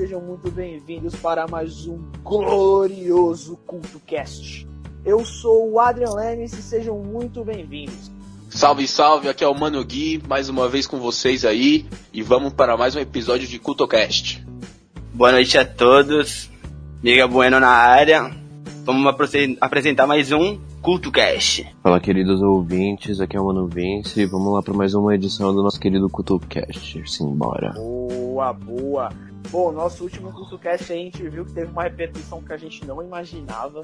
sejam muito bem-vindos para mais um glorioso CultoCast. Eu sou o Adrian Lemes e sejam muito bem-vindos. Salve, salve, aqui é o Mano Gui, mais uma vez com vocês aí, e vamos para mais um episódio de CultoCast. Boa noite a todos, Miguel Bueno na área, vamos apresentar mais um CultoCast. Fala, queridos ouvintes, aqui é o Mano Vince, vamos lá para mais uma edição do nosso querido CultoCast, simbora. Boa, boa. Bom, nosso último CultoCast a gente viu que teve uma repercussão que a gente não imaginava.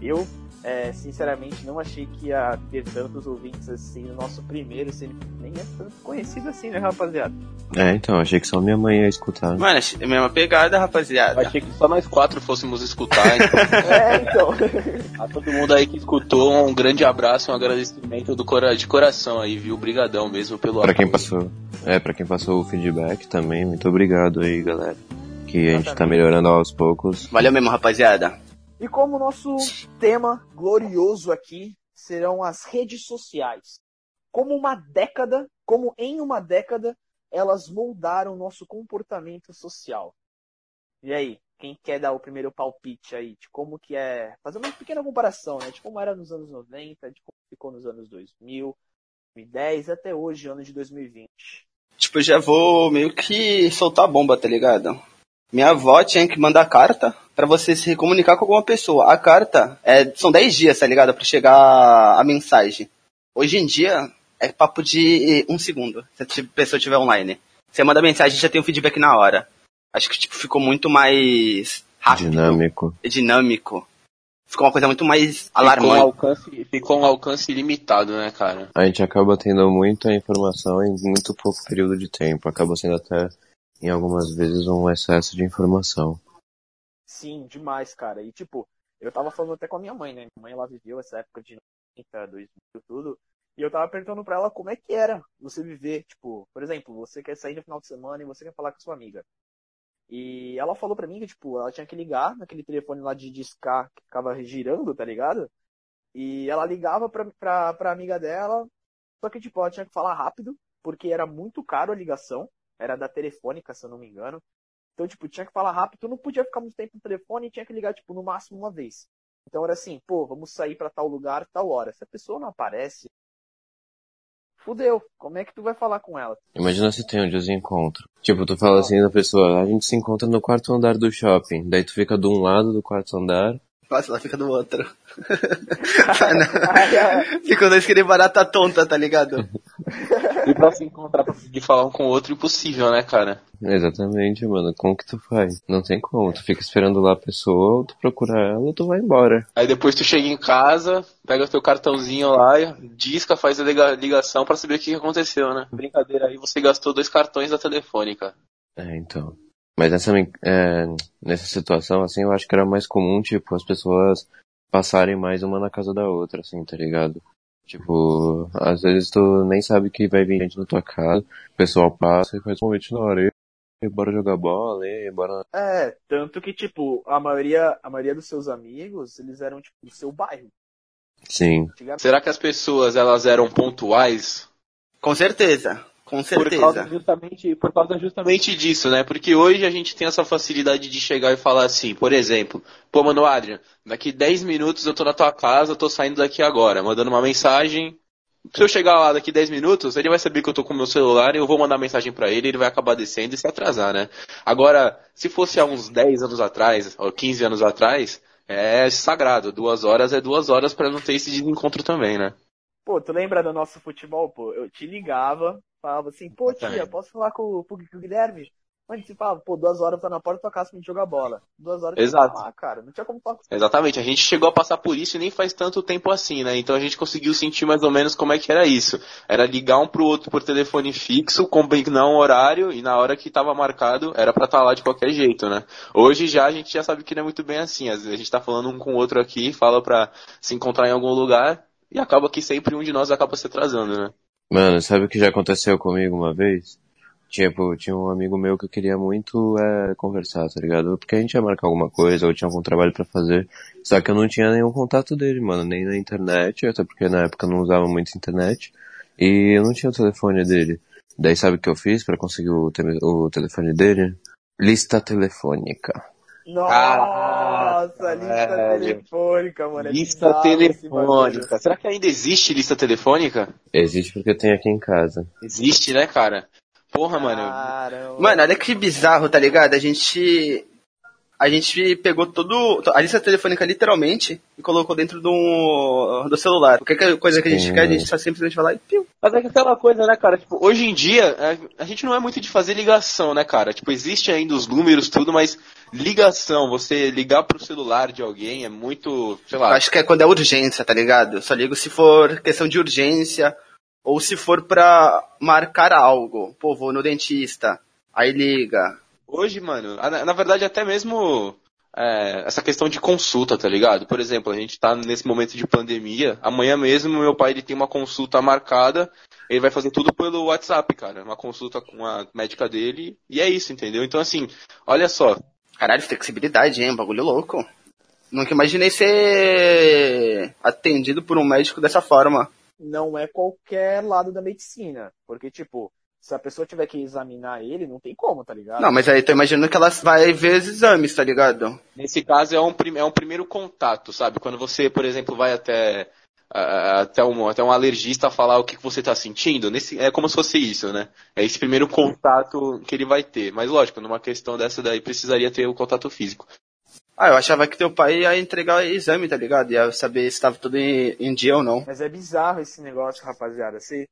Eu é, sinceramente, não achei que ia ter tantos ouvintes assim no nosso primeiro, se ele nem é tanto conhecido assim, né, rapaziada? É, então, achei que só minha mãe ia escutar. Mano, é a mesma pegada, rapaziada. Achei que só nós quatro fôssemos escutar. Então. é, então. A todo mundo aí que escutou, um grande abraço, um agradecimento do cora de coração aí, viu? Obrigadão mesmo pelo Pra quem passou, é, pra quem passou o feedback também, muito obrigado aí, galera. Que a gente tá melhorando aos poucos. Valeu mesmo, rapaziada. E como nosso tema glorioso aqui serão as redes sociais. Como uma década, como em uma década, elas moldaram nosso comportamento social. E aí, quem quer dar o primeiro palpite aí de como que é, fazer uma pequena comparação, né, de como era nos anos 90, de como ficou nos anos 2000, 2010 até hoje, ano de 2020. Tipo, já vou meio que soltar a bomba, tá ligado? Minha avó tinha que mandar carta para você se comunicar com alguma pessoa. A carta é, são 10 dias, tá ligado? Pra chegar a mensagem. Hoje em dia é papo de um segundo, se a pessoa estiver online. Você manda mensagem já tem um feedback na hora. Acho que tipo, ficou muito mais rápido. Dinâmico. Dinâmico. Ficou uma coisa muito mais alarmante. Ficou um alcance, ficou um alcance limitado, né, cara? A gente acaba tendo muita informação em muito pouco período de tempo. Acaba sendo até em algumas vezes um excesso de informação. Sim, demais, cara. E tipo, eu tava falando até com a minha mãe, né? Minha mãe ela viveu essa época de 90, 2000, tudo. E eu tava perguntando pra ela como é que era você viver, tipo, por exemplo, você quer sair no final de semana e você quer falar com sua amiga. E ela falou pra mim que, tipo, ela tinha que ligar naquele telefone lá de discar que ficava girando, tá ligado? E ela ligava pra, pra, pra amiga dela, só que, tipo, ela tinha que falar rápido, porque era muito caro a ligação era da telefônica, se eu não me engano. Então, tipo, tinha que falar rápido, tu não podia ficar muito tempo no telefone e tinha que ligar, tipo, no máximo uma vez. Então era assim, pô, vamos sair para tal lugar, tal hora. Se a pessoa não aparece, fudeu. Como é que tu vai falar com ela? Imagina se tem um desencontro. Tipo, tu fala assim da pessoa, a gente se encontra no quarto andar do shopping. Daí tu fica de um lado do quarto andar. Nossa, ela fica do outro. Ficam dois querendo barata tonta, tá ligado? E pra se encontrar pra conseguir falar um com o outro, impossível, né, cara? Exatamente, mano. Como que tu faz? Não tem como. Tu fica esperando lá a pessoa, ou tu procura ela, ou tu vai embora. Aí depois tu chega em casa, pega o teu cartãozinho lá, disca, faz a ligação para saber o que aconteceu, né? Brincadeira aí, você gastou dois cartões da telefônica. É, então. Mas nessa, é, nessa situação, assim, eu acho que era mais comum, tipo, as pessoas passarem mais uma na casa da outra, assim, tá ligado? Tipo, às vezes tu nem sabe que vai vir gente na tua casa, o pessoal passa e faz um convite na hora. E bora jogar bola, e bora. É, tanto que, tipo, a maioria, a maioria dos seus amigos, eles eram, tipo, do seu bairro. Sim. Será que as pessoas, elas eram pontuais? Com certeza. Com certeza. Por causa, justamente, por causa justamente disso, né? Porque hoje a gente tem essa facilidade de chegar e falar assim, por exemplo, pô, mano, Adrian, daqui 10 minutos eu tô na tua casa, eu tô saindo daqui agora, mandando uma mensagem. Se eu chegar lá daqui 10 minutos, ele vai saber que eu tô com o meu celular e eu vou mandar mensagem para ele, ele vai acabar descendo e se atrasar, né? Agora, se fosse há uns 10 anos atrás, ou 15 anos atrás, é sagrado. Duas horas é duas horas para não ter esse desencontro também, né? Pô, tu lembra do nosso futebol, pô? Eu te ligava, falava assim, pô tia, posso falar com, com, o Guilherme? Mano, você falava, pô, duas horas tá na porta da tua casa pra gente jogar bola. Duas horas Exato. lá, cara. Não tinha como falar. Exatamente, a gente chegou a passar por isso e nem faz tanto tempo assim, né? Então a gente conseguiu sentir mais ou menos como é que era isso. Era ligar um pro outro por telefone fixo, combinar um horário e na hora que tava marcado era pra estar tá lá de qualquer jeito, né? Hoje já a gente já sabe que não é muito bem assim. Às vezes a gente tá falando um com o outro aqui, fala pra se encontrar em algum lugar e acaba que sempre um de nós acaba se atrasando, né? Mano, sabe o que já aconteceu comigo uma vez? Tipo, tinha um amigo meu que eu queria muito é, conversar, tá ligado? Porque a gente ia marcar alguma coisa, ou tinha algum trabalho para fazer. Só que eu não tinha nenhum contato dele, mano, nem na internet, até porque na época eu não usava muito internet. E eu não tinha o telefone dele. Daí sabe o que eu fiz para conseguir o, o telefone dele? Lista telefônica. Nossa, lista velho. telefônica, mano. é Lista telefônica. Será que ainda existe lista telefônica? Existe porque eu tenho aqui em casa. Existe, né, cara? Porra, mano. Caramba. Mano, olha que bizarro, tá ligado? A gente. A gente pegou todo. a lista telefônica literalmente e colocou dentro do, do celular. Qualquer coisa que a gente Sim. quer, a gente só simplesmente vai lá e piu. Mas é que aquela coisa, né, cara? Tipo, hoje em dia, a gente não é muito de fazer ligação, né, cara? Tipo, existe ainda os números, tudo, mas ligação, você ligar pro celular de alguém é muito, sei lá. acho que é quando é urgência, tá ligado? Eu só ligo se for questão de urgência ou se for pra marcar algo. Pô, vou no dentista. Aí liga. Hoje, mano, na verdade até mesmo é, essa questão de consulta, tá ligado? Por exemplo, a gente tá nesse momento de pandemia, amanhã mesmo meu pai ele tem uma consulta marcada, ele vai fazer tudo pelo WhatsApp, cara, uma consulta com a médica dele, e é isso, entendeu? Então assim, olha só, Caralho, flexibilidade, hein? Bagulho louco. Nunca imaginei ser atendido por um médico dessa forma. Não é qualquer lado da medicina. Porque, tipo, se a pessoa tiver que examinar ele, não tem como, tá ligado? Não, mas aí tô imaginando que ela vai ver os exames, tá ligado? Nesse caso é um, prim- é um primeiro contato, sabe? Quando você, por exemplo, vai até, até, um, até um alergista falar o que que você está sentindo, nesse, é como se fosse isso, né? É esse primeiro contato que ele vai ter. Mas lógico, numa questão dessa daí precisaria ter o contato físico. Ah, eu achava que teu pai ia entregar o exame, tá ligado? Ia saber se tava tudo em, em dia ou não. Mas é bizarro esse negócio, rapaziada. Você,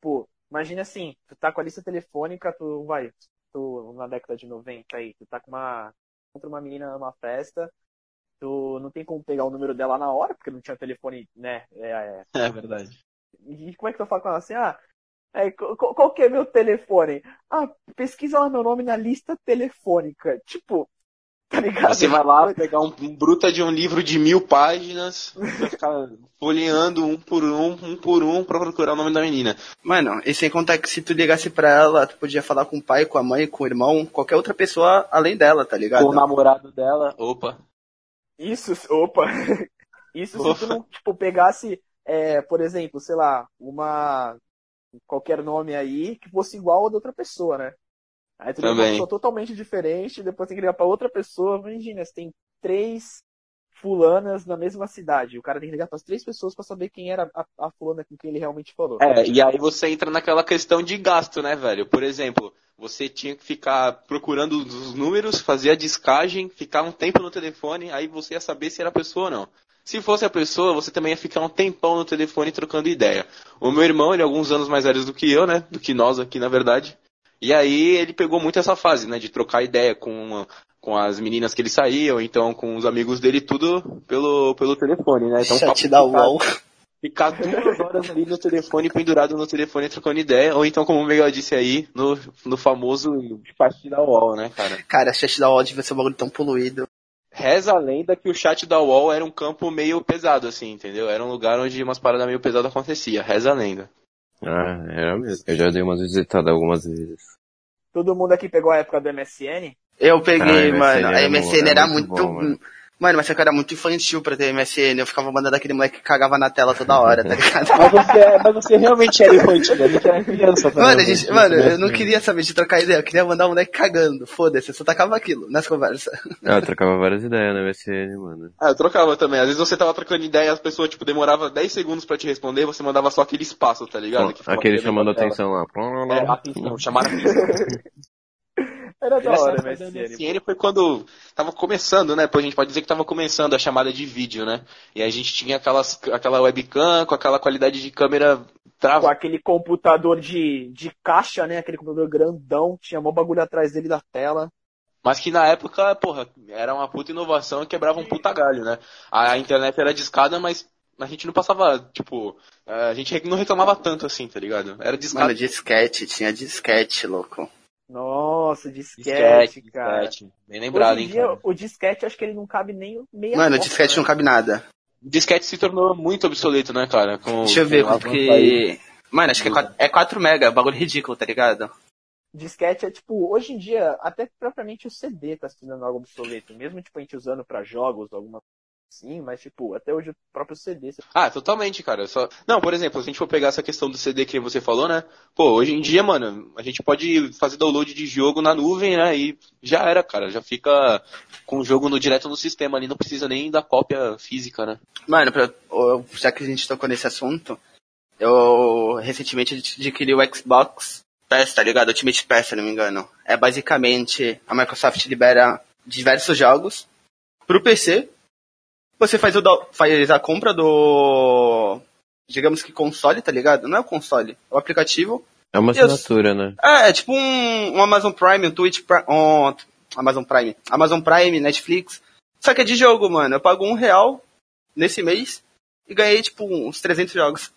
pô, imagina assim, tu tá com a lista telefônica, tu vai, tu na década de 90 aí, tu tá com uma contra uma menina numa festa, tu não tem como pegar o número dela na hora, porque não tinha telefone, né? É, é. É verdade. E como é que tu fala com ela assim, ah, é, qual, qual que é meu telefone? Ah, pesquisa lá meu nome na lista telefônica. Tipo, tá ligado? Você vai lá pegar um, um bruta de um livro de mil páginas, vai ficar folheando um por um, um por um, pra procurar o nome da menina. Mano, e sem contar que se tu ligasse pra ela, tu podia falar com o pai, com a mãe, com o irmão, qualquer outra pessoa além dela, tá ligado? Com o namorado dela. Opa. Isso, opa. Isso se tu não, tipo, pegasse, é, por exemplo, sei lá, uma. qualquer nome aí que fosse igual ao da outra pessoa, né? Aí tu pra uma pessoa totalmente diferente, depois tem que ligar pra outra pessoa. Imagina, você tem três fulanas na mesma cidade. O cara tem que ligar pras três pessoas pra saber quem era a, a fulana com quem ele realmente falou. É, e aí você entra naquela questão de gasto, né, velho? Por exemplo, você tinha que ficar procurando os números, fazer a discagem, ficar um tempo no telefone, aí você ia saber se era a pessoa ou não. Se fosse a pessoa, você também ia ficar um tempão no telefone trocando ideia. O meu irmão, ele é alguns anos mais velho do que eu, né? Do que nós aqui, na verdade. E aí ele pegou muito essa fase, né? De trocar ideia com, com as meninas que ele saía, ou então com os amigos dele, tudo pelo, pelo telefone, né? Então, Chat da. UOL. Ficar duas horas ali no telefone, pendurado no telefone, trocando ideia, ou então, como o Miguel disse aí, no, no famoso chat da UOL, né, cara? Cara, chat da UOL devia ser um bagulho tão poluído. Reza a lenda que o chat da UOL era um campo meio pesado, assim, entendeu? Era um lugar onde umas paradas meio pesadas acontecia. Reza a lenda. Ah, era mesmo. Eu já dei umas visitadas algumas vezes. Todo mundo aqui pegou a época do MSN? Eu peguei, Ah, mano. A MSN era era muito. muito bom, mano. Mano, mas só que era muito infantil pra ter MSN. Eu ficava mandando aquele moleque que cagava na tela toda hora, tá ligado? Mas você, mas você realmente era infantil, a gente era criança também. Mano, a gente, mano, eu não queria saber de trocar ideia, eu queria mandar um moleque cagando. Foda-se, eu só tacava aquilo nas conversas. Ah, eu trocava várias ideias no MSN, mano. Ah, eu trocava também. Às vezes você tava trocando ideia e as pessoas, tipo, demorava 10 segundos pra te responder, você mandava só aquele espaço, tá ligado? Que ficava Aquele chamando na atenção lá. É, atenção, chamaram atenção. Era da hora, do MSN. MSN foi quando tava começando, né? Pô, a gente pode dizer que tava começando a chamada de vídeo, né? E a gente tinha aquelas, aquela webcam com aquela qualidade de câmera Com trava. aquele computador de, de caixa, né? Aquele computador grandão, tinha mó bagulho atrás dele da tela. Mas que na época, porra, era uma puta inovação e quebrava um puta galho, né? A internet era discada, mas a gente não passava, tipo, a gente não reclamava tanto assim, tá ligado? Era discada. Mano, disquete, tinha disquete, louco. Nossa, disquete, cara. disquete. Bem lembrado, Hoje em hein, dia, cara. o disquete, acho que ele não cabe nem meia Mano, foto, disquete né? não cabe nada. O disquete se tornou muito obsoleto, né, cara? Com, Deixa eu ver, o porque. Mano, acho que é 4, é 4 mega, bagulho ridículo, tá ligado? Disquete é tipo, hoje em dia, até propriamente o CD tá se tornando algo obsoleto. Mesmo tipo a gente usando pra jogos, alguma sim, mas tipo, até hoje o próprio CD. Ah, totalmente, cara. Só... Não, por exemplo, se a gente for pegar essa questão do CD que você falou, né? Pô, hoje em dia, mano, a gente pode fazer download de jogo na nuvem, né? E já era, cara. Já fica com o jogo no, direto no sistema ali, não precisa nem da cópia física, né? Mano, pra- já que a gente tocou nesse assunto, eu recentemente adquiri o Xbox Pass, tá ligado? Ultimate Pass, se não me engano. É basicamente, a Microsoft libera diversos jogos pro PC. Você faz, o, faz a compra do, digamos que console, tá ligado? Não é o console, é o aplicativo. É uma Eu- assinatura, né? É, é tipo um, um Amazon Prime, um Twitch Prime, um, Amazon Prime, Amazon Prime, Netflix. Só que é de jogo, mano. Eu pago um real nesse mês e ganhei, tipo, uns 300 jogos.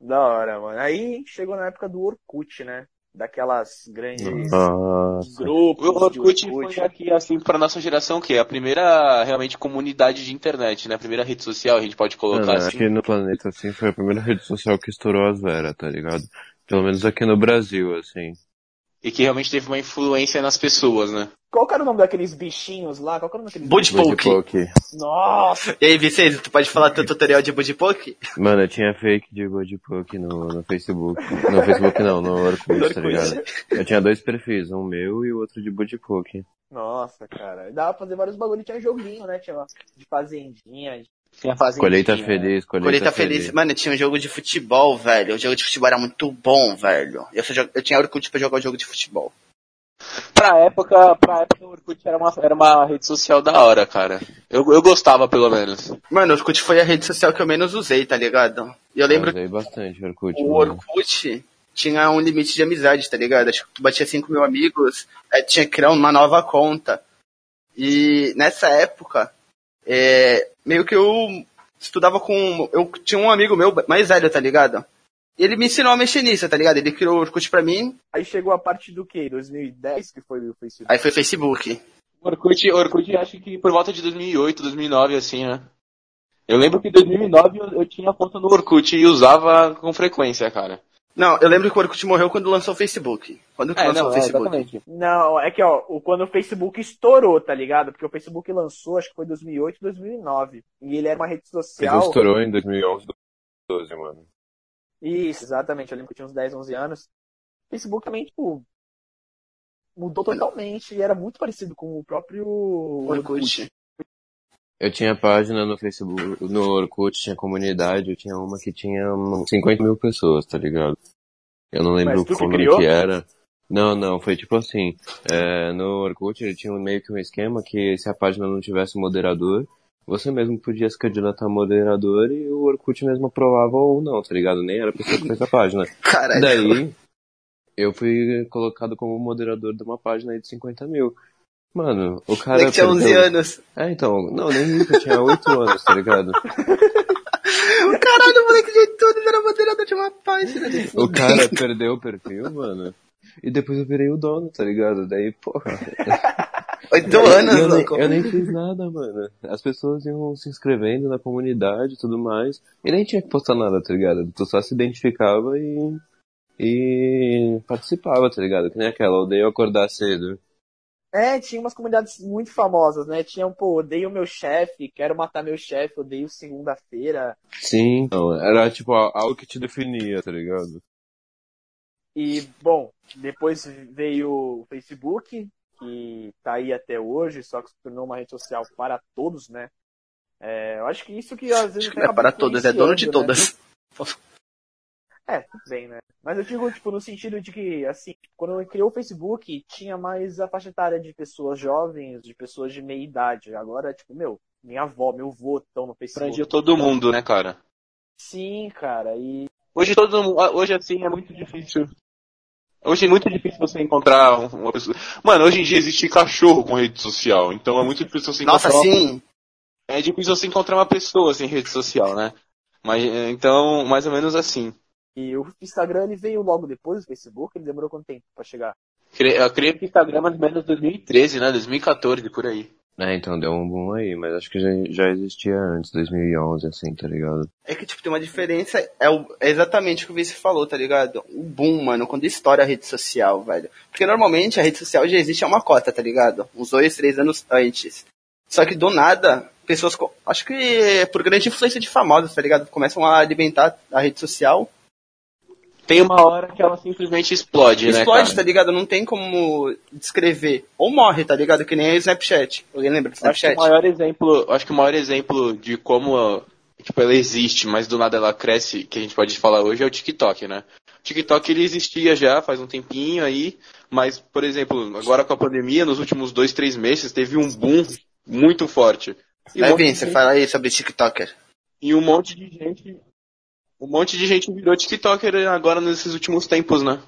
Da hora, mano. Aí chegou na época do Orkut, né? Daquelas grandes Nossa. grupos O Orkut foi aqui, assim, pra nossa geração, que é a primeira, realmente, comunidade de internet, né? A primeira rede social, a gente pode colocar assim. aqui no planeta, assim, foi a primeira rede social que estourou as veras, tá ligado? Pelo menos aqui no Brasil, assim. E que realmente teve uma influência nas pessoas, né? Qual que era o nome daqueles bichinhos lá? Qual era o nome daqueles. Budpoke. Nossa! E aí, Vicente, tu pode falar teu tutorial de Budpoke? Mano, eu tinha fake de Budpoke no, no Facebook. No Facebook não, no Orkut, tá ligado? Eu tinha dois perfis, um meu e o outro de Budpoke. Nossa, cara. Dava pra fazer vários bagulho. Tinha joguinho, né? Tinha de fazendinha. Tinha fazendinha. Colheita feliz, colheita, Colheita feliz. Mano, tinha um jogo de futebol, velho. O jogo de futebol era muito bom, velho. Eu, só eu tinha Orkut pra jogar o jogo de futebol. Pra época, pra época o Orkut era uma, era uma rede social da hora, cara. Eu, eu gostava, pelo menos. Mano, o Orkut foi a rede social que eu menos usei, tá ligado? E eu lembro Eu usei bastante Orkut, o mano. Orkut tinha um limite de amizade, tá ligado? Acho que tu batia 5 mil amigos, aí tinha que criar uma nova conta. E nessa época, é, meio que eu estudava com. Eu tinha um amigo meu mais velho, tá ligado? E ele me ensinou a mexer nisso, tá ligado? Ele criou o Orkut pra mim, Aí chegou a parte do quê? 2010 que foi o Facebook. aí foi Facebook. Orkut, Orkut acho que por volta de 2008, 2009, assim, né? Eu lembro que em 2009 eu, eu tinha conta no Orkut e usava com frequência, cara. Não, eu lembro que o Orkut morreu quando lançou o Facebook. Quando que É, lançou não, o é, Facebook? exatamente. Não, é que ó, o- quando o Facebook estourou, tá ligado? Porque o Facebook lançou, acho que foi 2008, 2009. E ele era uma rede Ele social. estourou em 2011, 2012, mano. Isso, exatamente. Eu lembro que eu tinha uns 10, 11 anos. O Facebook também, tipo, mudou totalmente e era muito parecido com o próprio Orkut. Eu tinha página no Facebook, no Orkut, tinha comunidade, eu tinha uma que tinha hum, 50 mil pessoas, tá ligado? Eu não lembro que como criou? que era. Não, não, foi tipo assim, é, no Orkut ele tinha meio que um esquema que se a página não tivesse moderador, você mesmo podia se candidatar a moderador e o Orkut mesmo aprovava ou não, tá ligado? Nem era a pessoa que fez a página. Caralho. Daí, eu fui colocado como moderador de uma página aí de 50 mil. Mano, o cara... Moleque tinha 11 perdeu- anos. É, então, não, nem isso, eu tinha 8 anos, tá ligado? Caralho, o moleque de tudo era moderador de uma página. O cara perdeu o perfil, mano. E depois eu virei o dono, tá ligado? Daí, porra. Oito eu, anos, eu, nem, eu nem fiz nada, mano. As pessoas iam se inscrevendo na comunidade e tudo mais. E nem tinha que postar nada, tá ligado? Tu só se identificava e. E participava, tá ligado? Que nem aquela, odeio acordar cedo. É, tinha umas comunidades muito famosas, né? Tinha um, pô, odeio meu chefe, quero matar meu chefe, odeio segunda-feira. Sim, então, era tipo algo que te definia, tá ligado? E, bom, depois veio o Facebook, que tá aí até hoje, só que se tornou uma rede social para todos, né? É, eu acho que isso que às vezes Acho que não é para todas, é dono de né? todas. É, tudo bem, né? Mas eu digo, tipo, no sentido de que, assim, quando criou o Facebook, tinha mais a faixa etária de pessoas jovens, de pessoas de meia idade. Agora, tipo, meu, minha avó, meu vô estão no Facebook. Prendia todo mundo, né, cara? Sim, cara, e Hoje todo mundo, hoje assim é muito difícil. Hoje é muito difícil você encontrar um- uma pessoa. Mano, hoje em dia existe cachorro com rede social, então é muito difícil você Nossa, encontrar. uma- sim. É difícil você encontrar uma pessoa sem rede social, né? Mas é, então, mais ou menos assim. E o Instagram ele veio logo depois do Facebook, ele demorou quanto tempo pra chegar? Eu creio que Instagram é mais ou menos 2013, né? 2014, por aí. É, então deu um boom aí, mas acho que já, já existia antes, 2011, assim, tá ligado? É que, tipo, tem uma diferença. É, o- é exatamente o que o Vice falou, tá ligado? O boom, mano, quando estoura a rede social, velho. Porque normalmente a rede social já existe há uma cota, tá ligado? Uns dois, três anos antes. Só que do nada, pessoas, acho que por grande influência de famosos, tá ligado? Começam a alimentar a rede social. Tem uma hora que ela simplesmente explode, né, Explode, tá ligado? Não tem como descrever. Ou morre, tá ligado? Que nem o Snapchat. Alguém lembra do Eu Acho que Snapchat? o maior exemplo, acho que o maior exemplo de como tipo, ela existe, mas do nada ela cresce, que a gente pode falar hoje, é o TikTok, né? O TikTok ele existia já faz um tempinho aí, mas, por exemplo, agora com a pandemia, nos últimos dois, três meses, teve um boom muito forte. E um Vai de você gente- fala aí sobre TikToker. E um monte de gente. Um monte de gente virou TikToker agora nesses últimos tempos, né?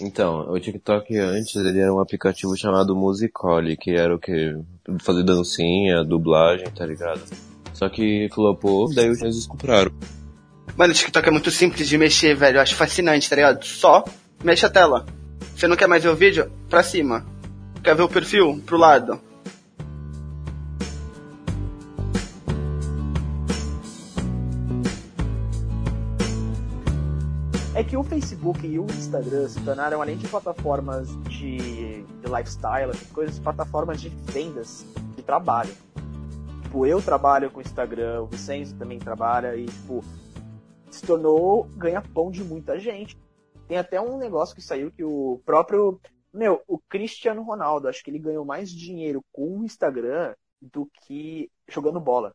Então, o TikTok antes ele era um aplicativo chamado Musically, que era o que? Fazer dancinha, dublagem, tá ligado? Só que flopou, daí os chineses compraram. Mano, o TikTok é muito simples de mexer, velho. Eu acho fascinante, tá ligado? Só mexe a tela. Você não quer mais ver o vídeo? Pra cima. Quer ver o perfil? Pro lado. Que o Facebook e o Instagram se tornaram, além de plataformas de, de lifestyle, essas coisas, plataformas de vendas de trabalho. Tipo, eu trabalho com o Instagram, o Vicente também trabalha e, tipo, se tornou ganha-pão de muita gente. Tem até um negócio que saiu que o próprio. Meu, o Cristiano Ronaldo, acho que ele ganhou mais dinheiro com o Instagram do que jogando bola.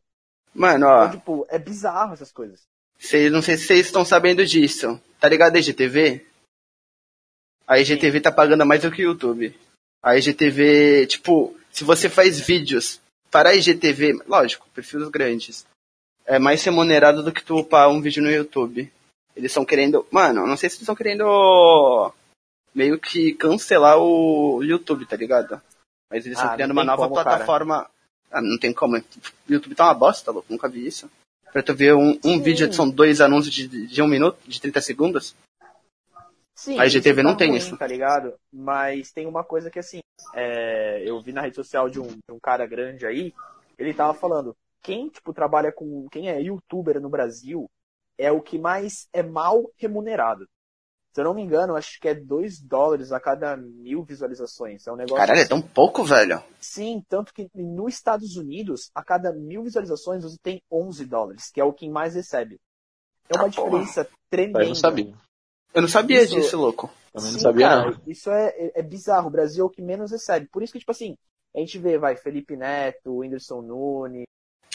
Mano, ó. Então, tipo, é bizarro essas coisas. Cês, não sei se vocês estão sabendo disso. Tá ligado a IGTV? A IGTV tá pagando mais do que o YouTube. A IGTV, tipo, se você faz vídeos para a IGTV, lógico, perfis grandes, é mais remunerado do que tu upar um vídeo no YouTube. Eles estão querendo. Mano, não sei se eles estão querendo meio que cancelar o YouTube, tá ligado? Mas eles Ah, estão não criando uma nova como, cara. plataforma. Ah, não tem como. O YouTube tá uma bosta, louco. Nunca vi isso. Pra tu ver um, um vídeo, são dois anúncios de, de um minuto, de 30 segundos. Sim, A IGTV não tá tem ruim, isso. Tá ligado? Mas tem uma coisa que assim, é, eu vi na rede social de um, de um cara grande aí, ele tava falando, quem tipo trabalha com, quem é youtuber no Brasil é o que mais é mal remunerado. Se eu não me engano, acho que é 2 dólares a cada mil visualizações. É um negócio. Caralho, é tão pouco, velho. Sim, tanto que nos Estados Unidos, a cada mil visualizações você tem 11 dólares, que é o que mais recebe. É uma Ah, porra. diferença tremenda. Mas eu não sabia. Eu não sabia Isso- disso, louco. Também não Sim, sabia, cara, não. Isso é, é, é bizarro. O Brasil é o que menos recebe. Por isso que, tipo assim, a gente vê, vai, Felipe Neto, Whindersson Nunes.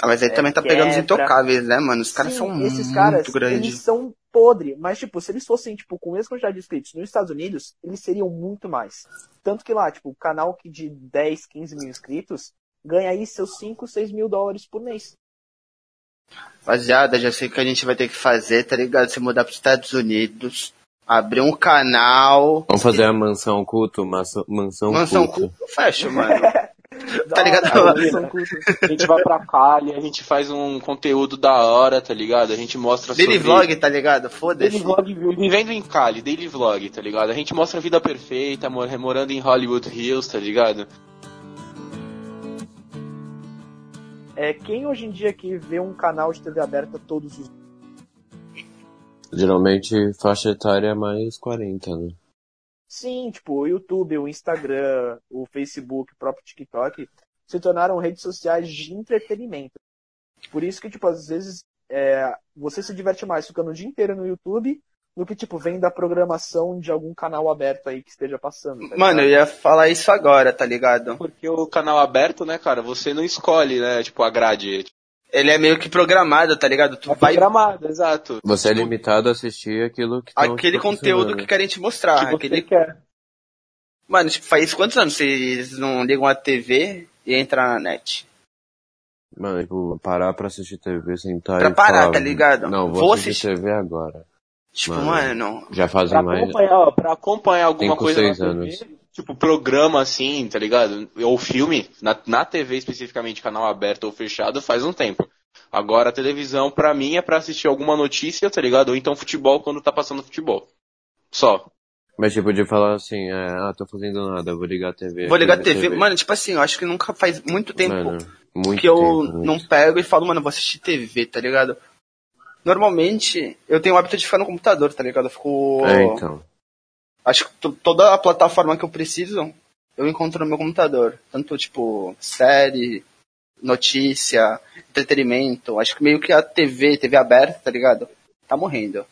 Ah, mas aí É, também tá pegando os quebra. intocáveis, né, mano? Os caras Sim, são esses muito caras, grandes. eles são podre. Mas, tipo, se eles fossem, tipo, com a mesma quantidade de inscritos nos Estados Unidos, eles seriam muito mais. Tanto que lá, tipo, o canal que de 10, 15 mil inscritos ganha aí seus 5, 6 mil dólares por mês. Rapaziada, já sei o que a gente vai ter que fazer, tá ligado? Se mudar pros Estados Unidos, abrir um canal. Vamos fazer a mansão culto, maçã- mansão, Mansão culto. culto, fecha, mano. Da ligado? A gente vai pra Cali, a gente faz um conteúdo da hora, tá ligado? A gente mostra Daily sobre... vlog, tá ligado? Daily Foda-se. vlog vivendo em Cali, daily vlog, tá ligado? A gente mostra a vida perfeita, mor- morando em Hollywood Hills, tá ligado? É, quem hoje em dia que vê um canal de TV aberta todos os Geralmente faixa etária é mais 40, né? Sim, tipo, o YouTube, o Instagram, o Facebook, o próprio TikTok se tornaram redes sociais de entretenimento. Por isso que, tipo, às vezes é, você se diverte mais ficando o dia inteiro no YouTube do que, tipo, vendo a programação de algum canal aberto aí que esteja passando. tá Mano, eu ia falar isso agora, tá ligado? Porque o canal aberto, né, cara, você não escolhe, né, tipo, a grade. Ele é meio que programado, tá ligado? Tu É vai programado, exato. Você é limitado a assistir aquilo que aquele te conteúdo que querem te mostrar. Que você aquele... quer. Mano, tipo, faz quantos anos vocês não ligam a TV e entram na net? Mano, tipo, parar pra assistir TV, sentar Pra e parar, falar, tá ligado? Não, vou, Vou assistir, assistir. TV agora. Tipo, Mano. mano, Já fazem Pra mais... acompanhar, ó, pra acompanhar alguma Cinco, coisa na seis TV, anos. Tipo, programa assim, tá ligado? Ou filme, na, na TV especificamente, canal aberto ou fechado, faz um tempo. Agora a televisão, pra mim, é pra assistir alguma notícia, tá ligado? Ou então futebol quando tá passando futebol. Só. Mas tipo, de falar assim, é, ah, tô fazendo nada, vou ligar a TV. vou ligar a aqui, TV. Mano, tipo assim, eu acho que nunca faz muito tempo Mano, muito que eu tempo, muito. não pego e falo, mano, eu vou assistir TV, tá ligado? Normalmente, eu tenho o hábito de ficar no computador, tá ligado? Eu fico. É, então. Acho que to- toda a plataforma que eu preciso, eu encontro no meu computador. Tanto, tipo, série, notícia, entretenimento. Acho que meio que a TV, TV aberta, tá ligado? Tá morrendo.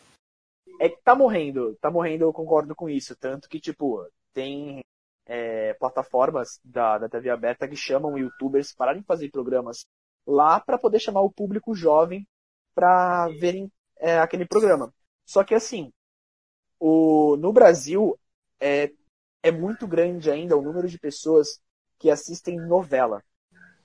É que tá morrendo, tá morrendo, eu concordo com isso. Tanto que, tipo, tem é, plataformas da, da TV aberta que chamam youtubers para de fazer programas lá para poder chamar o público jovem para verem é, aquele programa. Só que assim, o, no Brasil é, é muito grande ainda o número de pessoas que assistem novela.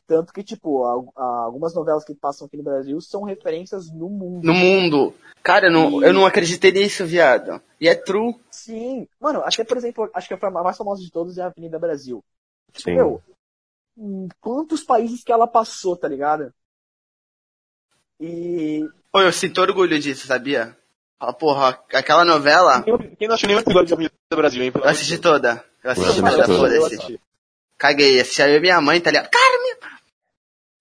Tanto que, tipo, a, a, algumas novelas que passam aqui no Brasil são referências no mundo. No mundo. Cara, eu não, E- eu não acreditei nisso, viado. E é true. Sim. Mano, que, por exemplo, acho que a mais famosa de todos é a Avenida Brasil. Tipo, Sim. meu, em quantos países que ela passou, tá ligado? E Pô, eu sinto orgulho disso, sabia? Ah, porra, aquela novela, Quem não assistiu nenhum episódio de Avenida do Brasil, hein? eu assisti toda. Eu assisti toda, foda-se. Caguei, assisti aí minha mãe, tá ligado? Cara, minha...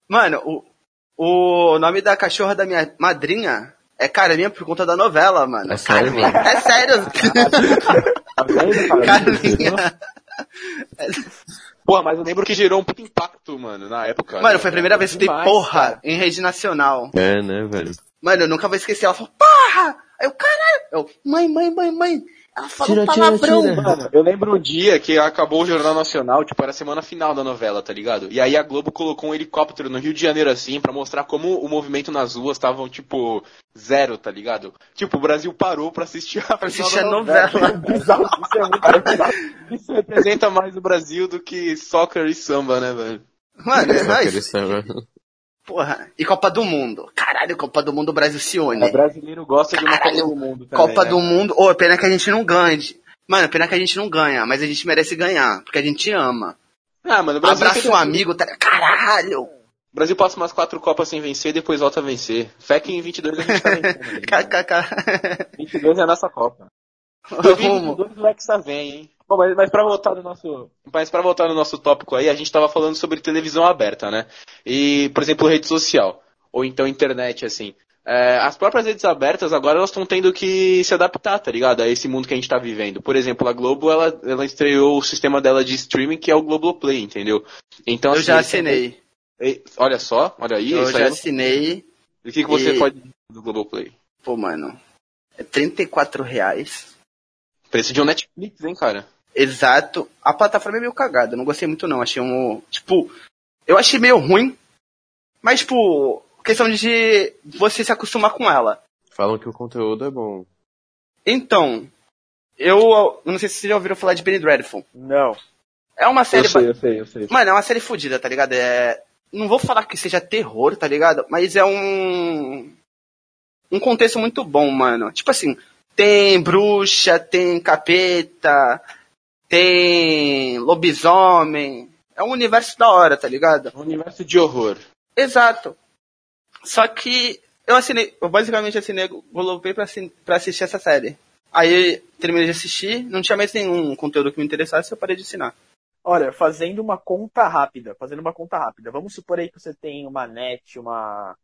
Mano, o, o nome da cachorra da minha madrinha é Carminha por conta da novela, mano. É sério, Carminha. mano? É sério. Tá? Carminha. Pô, mas eu lembro que gerou um puto impacto, mano, na época. Mano, foi a primeira vez que dei Demais, porra cara. em rede nacional. É, né, velho? Mano, eu nunca vou esquecer. Ela falou, porra! Aí eu, caralho! Eu, mãe, mãe, mãe, mãe. Ela falou Tira, tira, palavrão. tira. Mano, eu lembro um dia que acabou o Jornal Nacional, tipo, era a semana final da novela, tá ligado? E aí a Globo colocou um helicóptero no Rio de Janeiro, assim, pra mostrar como o movimento nas ruas estavam, tipo, zero, tá ligado? Tipo, o Brasil parou pra assistir a, assistir a novela. Isso é muito bizarro. Isso representa mais o Brasil do que soccer e samba, né, velho? Mano, é Só nóis. Porra. E Copa do Mundo. Caralho, Copa do Mundo, o Brasil se une. O brasileiro gosta de uma Copa Caralho, do Mundo também, Copa né? do Mundo. Ô, pena que a gente não ganhe. Mano, pena que a gente não ganha, mas a gente merece ganhar, porque a gente ama. Ah, mano, o Brasil, Abraça um amigo, tá... Caralho! o Brasil passa umas quatro Copas sem vencer, depois volta a vencer. Fé que em 22 a gente tá vencendo. né? KKK. 22 é a nossa Copa. Rumo. 2022 o Hexa vem, hein? Bom, mas, mas pra voltar no nosso. Mas pra voltar no nosso tópico aí, a gente tava falando sobre televisão aberta, né? E, por exemplo, rede social. Ou então internet, assim. É, as próprias redes abertas agora elas estão tendo que se adaptar, tá ligado? A esse mundo que a gente tá vivendo. Por exemplo, a Globo, ela, ela estreou o sistema dela de streaming, que é o Globoplay, entendeu? Então, Eu assim, já assinei. Ei, Olha só, olha aí. Eu aí já eu não- assinei. O que, que você E- pode do Globoplay? Pô, mano. É 34 reais. Preço de um Netflix, hein, cara? Exato. A plataforma é meio cagada. eu Não gostei muito, não. Achei um. Tipo. Eu achei meio ruim. Mas, tipo. Questão de você se acostumar com ela. Falam que o conteúdo é bom. Então. Eu, eu não sei se vocês já ouviram falar de Benny Dreadful. Não. É uma série. ba- eu sei, eu sei. Mano, é uma série fodida, tá ligado? É. Não vou falar que seja terror, tá ligado? Mas é um. Um contexto muito bom, mano. Tipo assim, tem bruxa, tem capeta, tem lobisomem. É um universo da hora, tá ligado? Um universo de horror. Exato. Só que eu assinei, eu basicamente assinei o Globoplay pra, assin- pra assistir essa série. Aí terminei de assistir, não tinha mais nenhum conteúdo que me interessasse, eu parei de assinar. Olha, fazendo uma conta rápida, fazendo uma conta rápida. Vamos supor aí que você tem uma net, uma,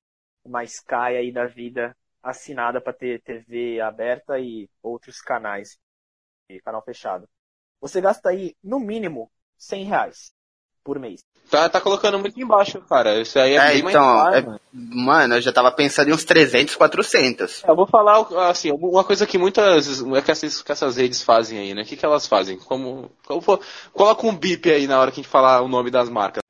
uma Sky aí da vida assinada para ter TV aberta e outros canais, e canal fechado. Você gasta aí, no mínimo, 100 reais por mês. Tá, tá colocando muito embaixo, cara. Isso aí é, É, bem mais então, caro, é- mano. Eu já tava pensando em uns 300, 400. Eu vou falar, assim, uma coisa que muitas, é que essas, que essas redes fazem aí, né? O que, que elas fazem? Como, como coloca um bip aí na hora que a gente falar o nome das marcas.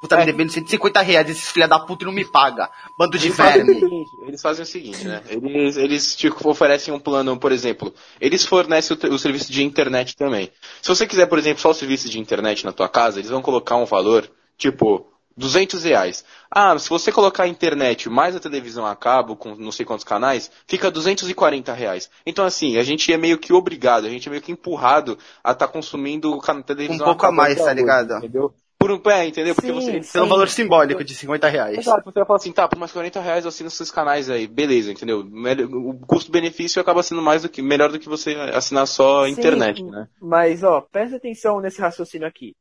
Puta, me É. devendo 150 reais, esses filha da puta não me paga. Bando de Eles verme. eles fazem o seguinte, né? Eles, eles tipo, oferecem um plano, por exemplo, eles fornecem o, o serviço de internet também. Se você quiser, por exemplo, só o serviço de internet na tua casa, eles vão colocar um valor, tipo, 200 reais. Ah, se você colocar a internet mais a televisão a cabo, com não sei quantos canais, fica 240 reais. Então, assim, a gente é meio que obrigado, a gente é meio que empurrado a estar consumindo can- televisão Um pouco cabo a mais, tá ligado? Entendeu? Por um pé, entendeu? Porque Sim, você, sim. Pelo valor simbólico de 50 reais. Exato, você vai falar assim, tá, por mais 40 reais eu assino esses canais aí, beleza, entendeu? O custo-benefício acaba sendo mais do que, melhor do que você assinar só a Sim, internet, né? Mas, ó, presta atenção nesse raciocínio aqui.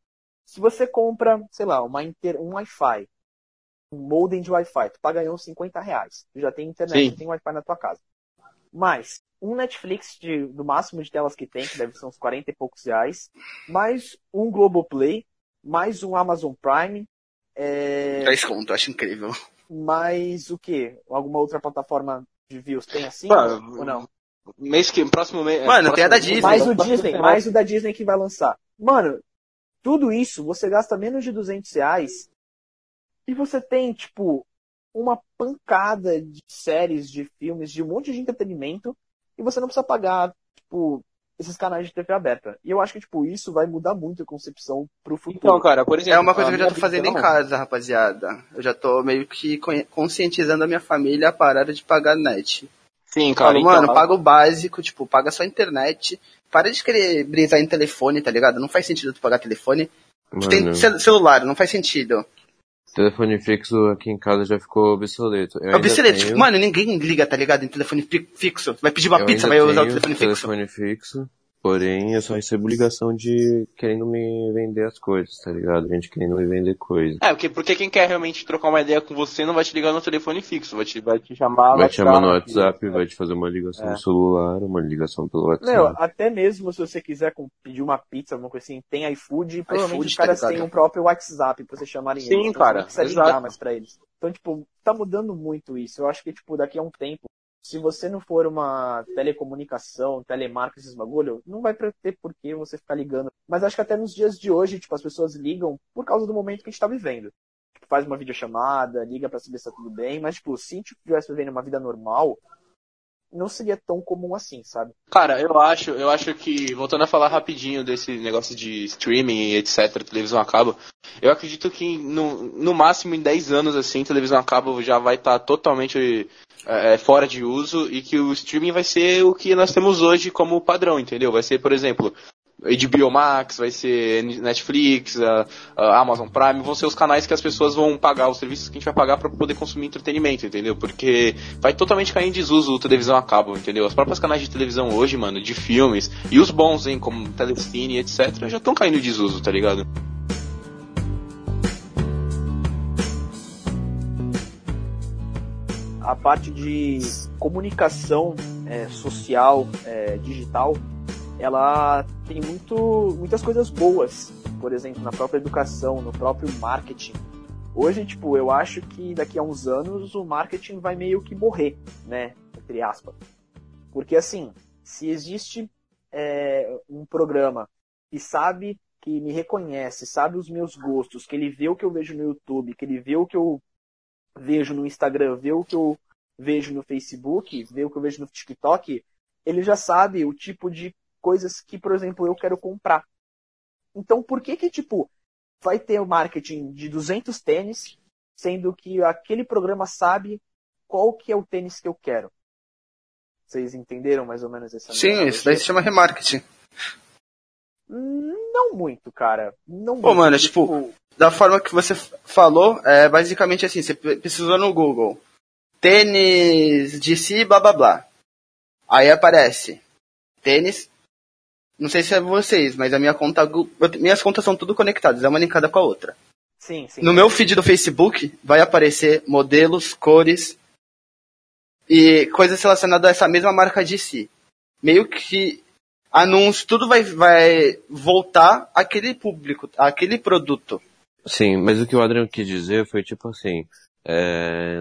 Se você compra, sei lá, uma inter... um Wi-Fi, um modem de Wi-Fi, tu paga aí uns 50 reais. Tu já tem internet, já tem Wi-Fi na tua casa. Mas, um Netflix de, do máximo de telas que tem, que deve ser uns 40 e poucos reais, mais um Globoplay, mais um Amazon Prime, é, 10 conto, acho incrível. mais o quê? Alguma outra plataforma de views tem assim? Mano, ou não? Mês que, próximo mês. Mano, tem a da próximo- Disney. Mais o próximo Disney, mais o da Disney que vai lançar. Mano, tudo isso, você gasta menos de 200 reais e você tem, tipo, uma pancada de séries, de filmes, de um monte de entretenimento e você não precisa pagar, tipo, esses canais de TV aberta. E eu acho que, tipo, isso vai mudar muito a concepção pro futuro. Então, cara, por exemplo. É uma coisa que eu já tô fazendo em visão- casa, rapaziada. Eu já tô meio que conscientizando a minha família a parar de pagar net. Sim, cara. Falo, então, mano, paga o básico, tipo, paga só a internet. Para de querer brisar em telefone, tá ligado? Não faz sentido tu pagar telefone. Tu tem Mano, celular, não faz sentido. Telefone fixo aqui em casa já ficou obsoleto. Eu obsoleto. tenho- Mano, ninguém liga, tá ligado? Em telefone fi- fixo. Vai pedir uma eu pizza, vai usar o telefone fixo. telefone fixo, porém eu só recebo ligação de querendo me vender as coisas, tá ligado? Gente querendo me vender coisa. É, porque, porque quem quer realmente trocar uma ideia com você não vai te ligar no telefone fixo, vai te, vai te chamar. Vai te chamar no WhatsApp. Vai te fazer uma ligação É. no celular, uma ligação pelo WhatsApp. Meu, até mesmo se você quiser com- pedir uma pizza, alguma coisa assim, tem iFood e provavelmente iFood, os caras tá têm um próprio WhatsApp pra vocês chamarem Sim, eles. Então cara, Você não precisa exato. ligar mais pra eles. Então, tipo, tá mudando muito isso. Eu acho que, tipo, daqui a um tempo, se você não for uma telecomunicação, telemarketing, esses bagulho, não vai ter por que você ficar ligando. Mas acho que até nos dias de hoje, tipo, as pessoas ligam por causa do momento que a gente tá vivendo. Tipo, faz uma videochamada, liga pra saber se tá tudo bem, mas, tipo, se a gente estivesse vivendo uma vida normal, não seria tão comum assim, sabe? Cara, eu acho, eu acho que, voltando a falar rapidinho desse negócio de streaming etc, televisão a cabo, eu acredito que no, no máximo em 10 anos, assim, televisão a cabo já vai estar totalmente é, fora de uso e que o streaming vai ser o que nós temos hoje como padrão, entendeu? Vai ser, por exemplo, HBO Max, vai ser Netflix, a, a Amazon Prime, vão ser os canais que as pessoas vão pagar, os serviços que a gente vai pagar para poder consumir entretenimento, entendeu? Porque vai totalmente cair em desuso o televisão a cabo, entendeu? As próprias canais de televisão hoje, mano, de filmes, e os bons, hein, como Telecine, etc, já estão caindo em desuso, tá ligado? A parte de comunicação é, social, é, digital, ela tem muito, muitas coisas boas. Por exemplo, na própria educação, no próprio marketing. Hoje, tipo, eu acho que daqui a uns anos o marketing vai meio que morrer, né? Entre aspas. Porque assim, se existe é, um programa que sabe, que me reconhece, sabe os meus gostos, que ele vê o que eu vejo no YouTube, que ele vê o que eu vejo no Instagram, vê o que eu vejo no Facebook, vê o que eu vejo no TikTok, ele já sabe o tipo de coisas que, por exemplo, eu quero comprar. Então, por que que, tipo, vai ter o marketing de 200 tênis, sendo que aquele programa sabe qual que é o tênis que eu quero? Vocês entenderam mais ou menos essa Sim, isso daí se chama remarketing. Não muito, cara. Não Pô, muito. mano, tipo, da forma que você falou, é basicamente assim, você precisou no Google. Tênis de si, blá blá blá. Aí aparece. Tênis. Não sei se é vocês, mas a minha conta. Minhas contas são tudo conectadas, é uma linkada com a outra. Sim, sim. No meu feed do Facebook vai aparecer modelos, cores e coisas relacionadas a essa mesma marca de si. Meio que anúncio, tudo vai, vai voltar àquele público, àquele produto. Sim, mas o que o Adriano quis dizer foi tipo assim, é,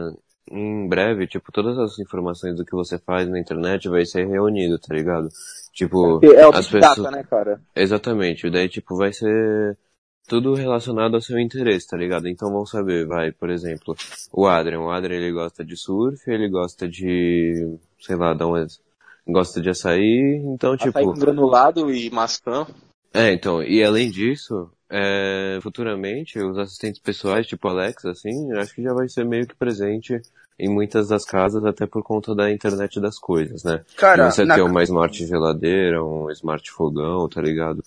em breve, tipo, todas as informações do que você faz na internet vai ser reunido, tá ligado? Tipo, É o as Big Data, pessoas... né, cara? Exatamente, daí tipo, vai ser tudo relacionado ao seu interesse, tá ligado? Então vamos saber, vai, por exemplo, o Adrian, o Adrian ele gosta de surf, ele gosta de, sei lá, dá um ex- gosta de açaí, então Açaí tipo, com granulado e maçã. é, então, e além disso, é, futuramente, os assistentes pessoais, tipo Alexa, assim, acho que já vai ser meio que presente em muitas das casas, até por conta da internet das coisas, né? Cara, você na, ter uma smart geladeira, um smart fogão, tá ligado?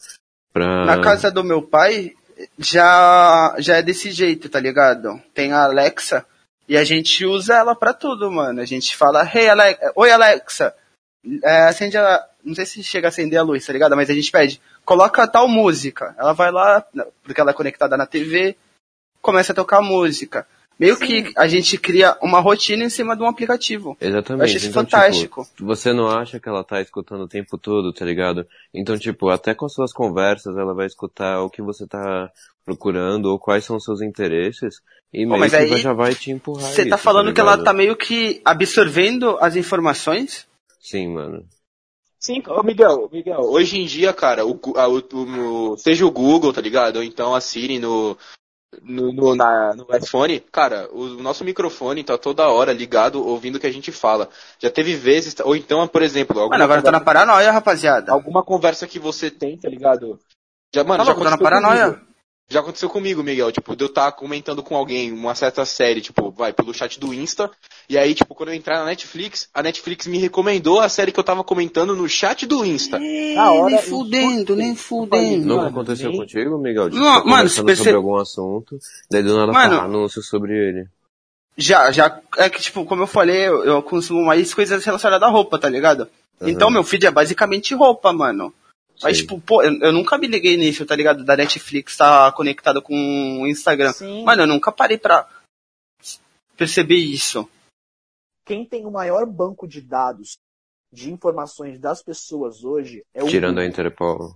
Pra... na casa do meu pai já, já é desse jeito, tá ligado? Tem a Alexa e a gente usa ela pra tudo, mano. A gente fala, hey Alexa, oi Alexa, é, acende a, não sei se chega a acender a luz, tá ligado? Mas a gente pede, coloca tal música. Ela vai lá, porque ela é conectada na TV, começa a tocar música. meio que a gente cria uma rotina em cima de um aplicativo. Eu Exatamente. acho isso Então, fantástico. tipo, você não acha que ela tá escutando o tempo todo, tá ligado? Então, tipo, até com suas conversas ela vai escutar o que você tá procurando ou quais são os seus interesses e meio mas que aí já vai te empurrar Você tá isso, falando que ela tá meio que absorvendo as informações? Sim, mano. Sim, ô Miguel, Miguel, hoje em dia, cara, o, a- o- o- seja o Google, tá ligado? Ou então a Siri no, no, no, na- no iPhone, cara, o nosso microfone tá toda hora ligado ouvindo o que a gente fala. Já teve vezes, ou então, por exemplo, alguma, Mano, agora tá na conversa, paranoia, rapaziada. alguma conversa que você tem, tá ligado? Já, mano, Tá já louco, tá na paranoia. comigo. Já aconteceu comigo, Miguel, tipo, de eu estar comentando com alguém uma certa série, tipo, vai, pelo chat do Insta, e aí, tipo, quando eu entrar na Netflix, a Netflix me recomendou a série que eu tava comentando no chat do Insta. Na hora, nem fudendo, nem fudendo. Nunca Mano, aconteceu nem- contigo, Miguel? De Não, mano, perce- sobre algum assunto, daí do nada Mano- pá, anúncio sobre ele. Já, já, é que, tipo, como eu falei, eu, eu consumo mais coisas relacionadas à roupa, tá ligado? Aham. Então, meu feed é basicamente roupa, mano. Mas, Sim. tipo, pô, eu, eu nunca me liguei nisso, tá ligado? Da Netflix tá conectado com o Instagram. Sim. Mano, eu nunca parei pra perceber isso. Quem tem o maior banco de dados de informações das pessoas hoje é o Tirando a Google. Interpol.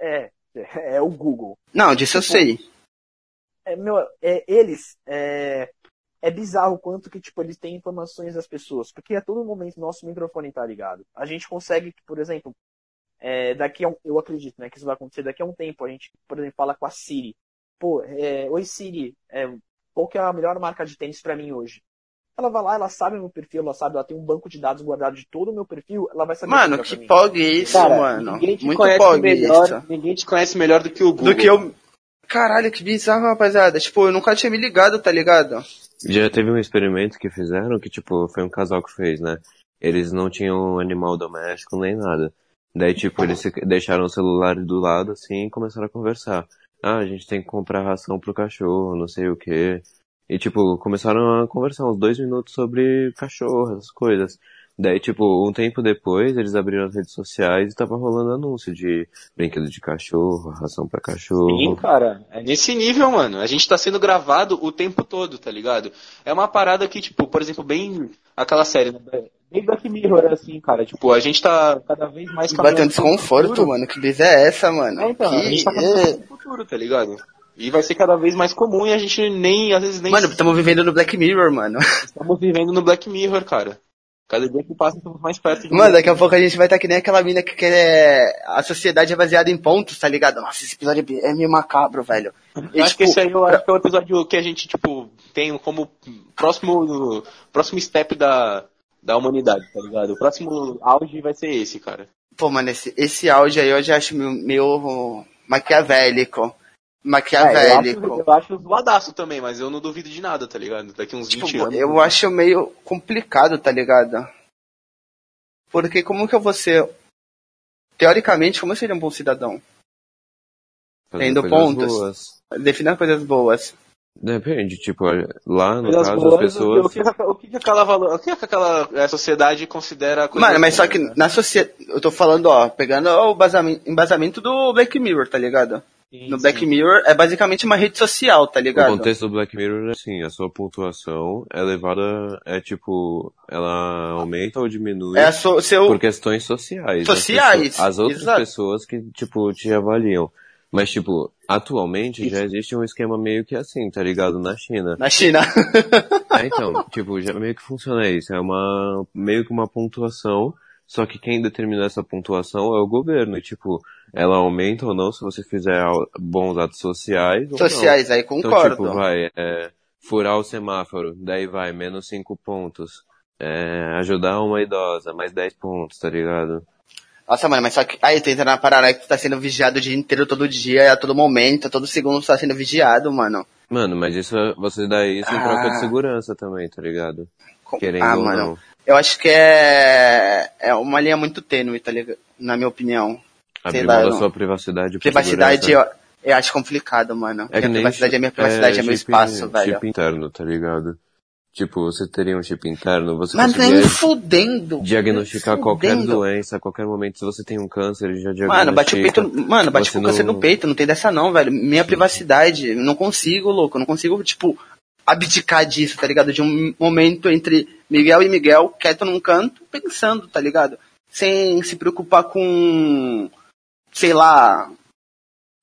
É, é o Google. Não, disso eu Tipo, sei. É, meu, é, eles, é, é bizarro o quanto que, tipo, eles têm informações das pessoas. Porque a todo momento nosso microfone tá ligado. A gente consegue, por exemplo, é, daqui a um, eu acredito, né, que isso vai acontecer daqui a um tempo. A gente, por exemplo, fala com a Siri. Pô, é, oi Siri, é, qual que é a melhor marca de tênis pra mim hoje? Ela vai lá, ela sabe o meu perfil, ela sabe, ela tem um banco de dados guardado de todo o meu perfil, ela vai saber Mano, que mim. pog isso, Cara, mano. ninguém te Muito conhece pog melhor, isso. ninguém te conhece melhor do que o Google. Do que eu. Caralho, que bizarro, rapaziada. Tipo, eu nunca tinha me ligado, tá ligado? Já teve um experimento que fizeram que, tipo, foi um casal que fez, né? Eles não tinham animal doméstico nem nada. Daí, tipo, eles se- deixaram o celular do lado, assim, e começaram a conversar. Ah, a gente tem que comprar ração pro cachorro, não sei o quê. E, tipo, começaram a conversar uns dois minutos sobre cachorro, essas coisas. Daí, tipo, um tempo depois, eles abriram as redes sociais e tava rolando anúncio de brinquedo de cachorro, ração pra cachorro. Sim, cara. É nesse nível, mano. A gente tá sendo gravado o tempo todo, tá ligado? É uma parada que, tipo, por exemplo, bem aquela série, né? Bem Black Mirror, assim, cara. Tipo, a gente tá cada vez mais Bateu pro desconforto, futuro. mano. Que brisa é essa, mano? É, então, a que... gente tá pro futuro, tá ligado? E vai ser cada vez mais comum e a gente nem, às vezes, nem Mano, estamos vivendo no Black Mirror, mano. estamos vivendo no Black Mirror, cara. Cada dia que passa, estamos mais perto de Mano, daqui a pouco a gente vai estar que nem aquela mina que quer. A sociedade é baseada em pontos, tá ligado? Nossa, esse episódio é meio macabro, velho. E, Eu acho que tipo, esse aí eu acho que é o episódio que a gente, tipo, tem como próximo, próximo step da, da humanidade, tá ligado? O próximo auge vai ser esse, cara. Pô, mano, esse, esse áudio aí eu já acho meio, meio maquiavélico. É, eu, Maquiavélico. acho, eu acho zoadaço também, mas eu não duvido de nada, tá ligado? Daqui uns 20 Tipo, anos. eu acho meio complicado, tá ligado? Porque como que eu vou ser. Teoricamente, como eu seria um bom cidadão? Fazer Tendo pontos. boas. Definindo coisas boas. Depende, tipo, lá no Coisas caso boas, as pessoas. O que, o que aquela valor, o que aquela eh, sociedade considera coisa Mano, mas só que né? na sociedade. Eu tô falando, ó, pegando o basamento, embasamento do Black Mirror, tá ligado? Sim, No sim. Black Mirror é basicamente uma rede social, tá O ligado? contexto do Black Mirror é assim, a sua pontuação é levada, é tipo, ela aumenta ou diminui É so, seu. por questões sociais. Sociais, As, pessoas- as outras exato. pessoas que, tipo, te avaliam. Mas, tipo, atualmente já existe um esquema meio que assim, tá ligado? Na China. Na China. É, então, tipo, já meio que funciona isso. É uma, meio que uma pontuação, só que quem determina essa pontuação é o governo. E, tipo, ela aumenta ou não se você fizer bons atos sociais ou não. Sociais, aí Então, concordo. tipo, vai, é, furar o semáforo, daí vai, menos 5 pontos. É, ajudar uma idosa, mais 10 pontos, tá ligado? Nossa, mano, mas só que. Aí tu entra na parada que tu tá sendo vigiado o dia inteiro, todo dia, a todo momento, a todo segundo tu tá sendo vigiado, mano. Mano, mas isso, é- você dá isso em troca Ah. de segurança também, tá ligado? Querendo ah, mano. não. Eu acho que é. É uma linha muito tênue, tá ligado? Na minha opinião. Abrir mão da não. sua privacidade Privacidade eu, eu acho complicado, mano. É que minha privacidade é minha privacidade, é, meu chip- espaço, velho. Chip interno, tá ligado? Tipo, você teria um chip interno, você Mas nem fudendo. diagnosticar nem qualquer fudendo. doença a qualquer momento. Se você tem um câncer, ele já diagnostica. Mano, bate o peito. Mano, bate Você o câncer não- no peito, não tem dessa não, velho. Minha privacidade, não consigo, louco. Não consigo, tipo, abdicar disso, tá ligado? De um momento entre Miguel e Miguel, quieto num canto, pensando, tá ligado? Sem se preocupar com, sei lá,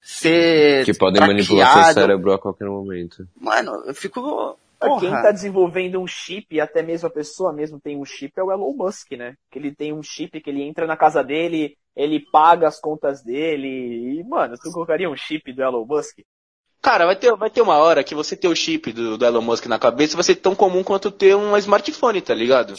ser Que podem manipular seu cérebro a qualquer momento. Mano, eu fico. Quem Porra. tá desenvolvendo um chip, e até mesmo a pessoa mesmo tem um chip, é o Elon Musk, né? Que ele tem um chip que ele entra na casa dele, ele paga as contas dele, e, mano, tu colocaria um chip do Elon Musk? Cara, vai ter, vai ter uma hora que você ter o chip do, do Elon Musk na cabeça vai ser tão comum quanto ter um smartphone, tá ligado?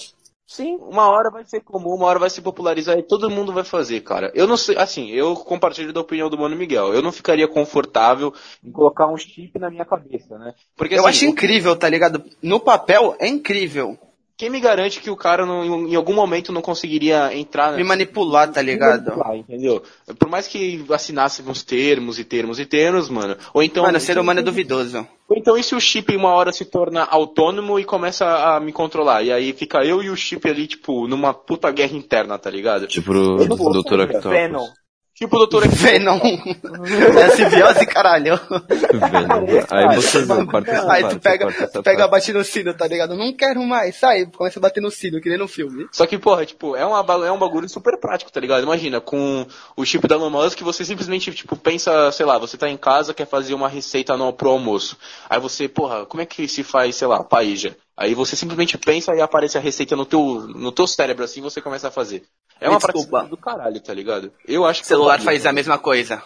Sim. Uma hora vai ser comum, uma hora vai se popularizar e todo mundo vai fazer, cara. Eu não sei, assim, eu compartilho da opinião do Mano Miguel. Eu não ficaria confortável em colocar um chip na minha cabeça, né? Porque Eu assim, acho incrível, tá ligado? No papel é incrível. Quem me garante que o cara não, em algum momento não conseguiria entrar Me manipular, tá ligado? Ah, entendeu? Por mais que assinasse uns termos e termos e termos, mano. Ou então. Mano, o ser humano é duvidoso. Ou então e se o chip uma hora se torna autônomo e começa a me controlar? E aí fica eu e o chip ali, tipo, numa puta guerra interna, tá ligado? Tipo o Dr. Octopus. Tipo o doutor Venom. é simbiose, caralho. Venom. Aí você corta essa Aí parte, tu pega, tu pega, parte. bate no sino, tá ligado? Não quero mais, sai, começa a bater no sino, que nem no filme. Só que, porra, tipo, é, uma, é um bagulho super prático, tá ligado? Imagina, com o chip da Elon Musk, você simplesmente, tipo, pensa, sei lá, você tá em casa, quer fazer uma receita no, pro almoço. Aí você, porra, como é que se faz, sei lá, paella? Aí você simplesmente pensa e aparece a receita no teu, no teu cérebro, assim, você começa a fazer. É uma Desculpa. praticidade do caralho, tá ligado? Eu acho O que celular eu faz a mesma coisa.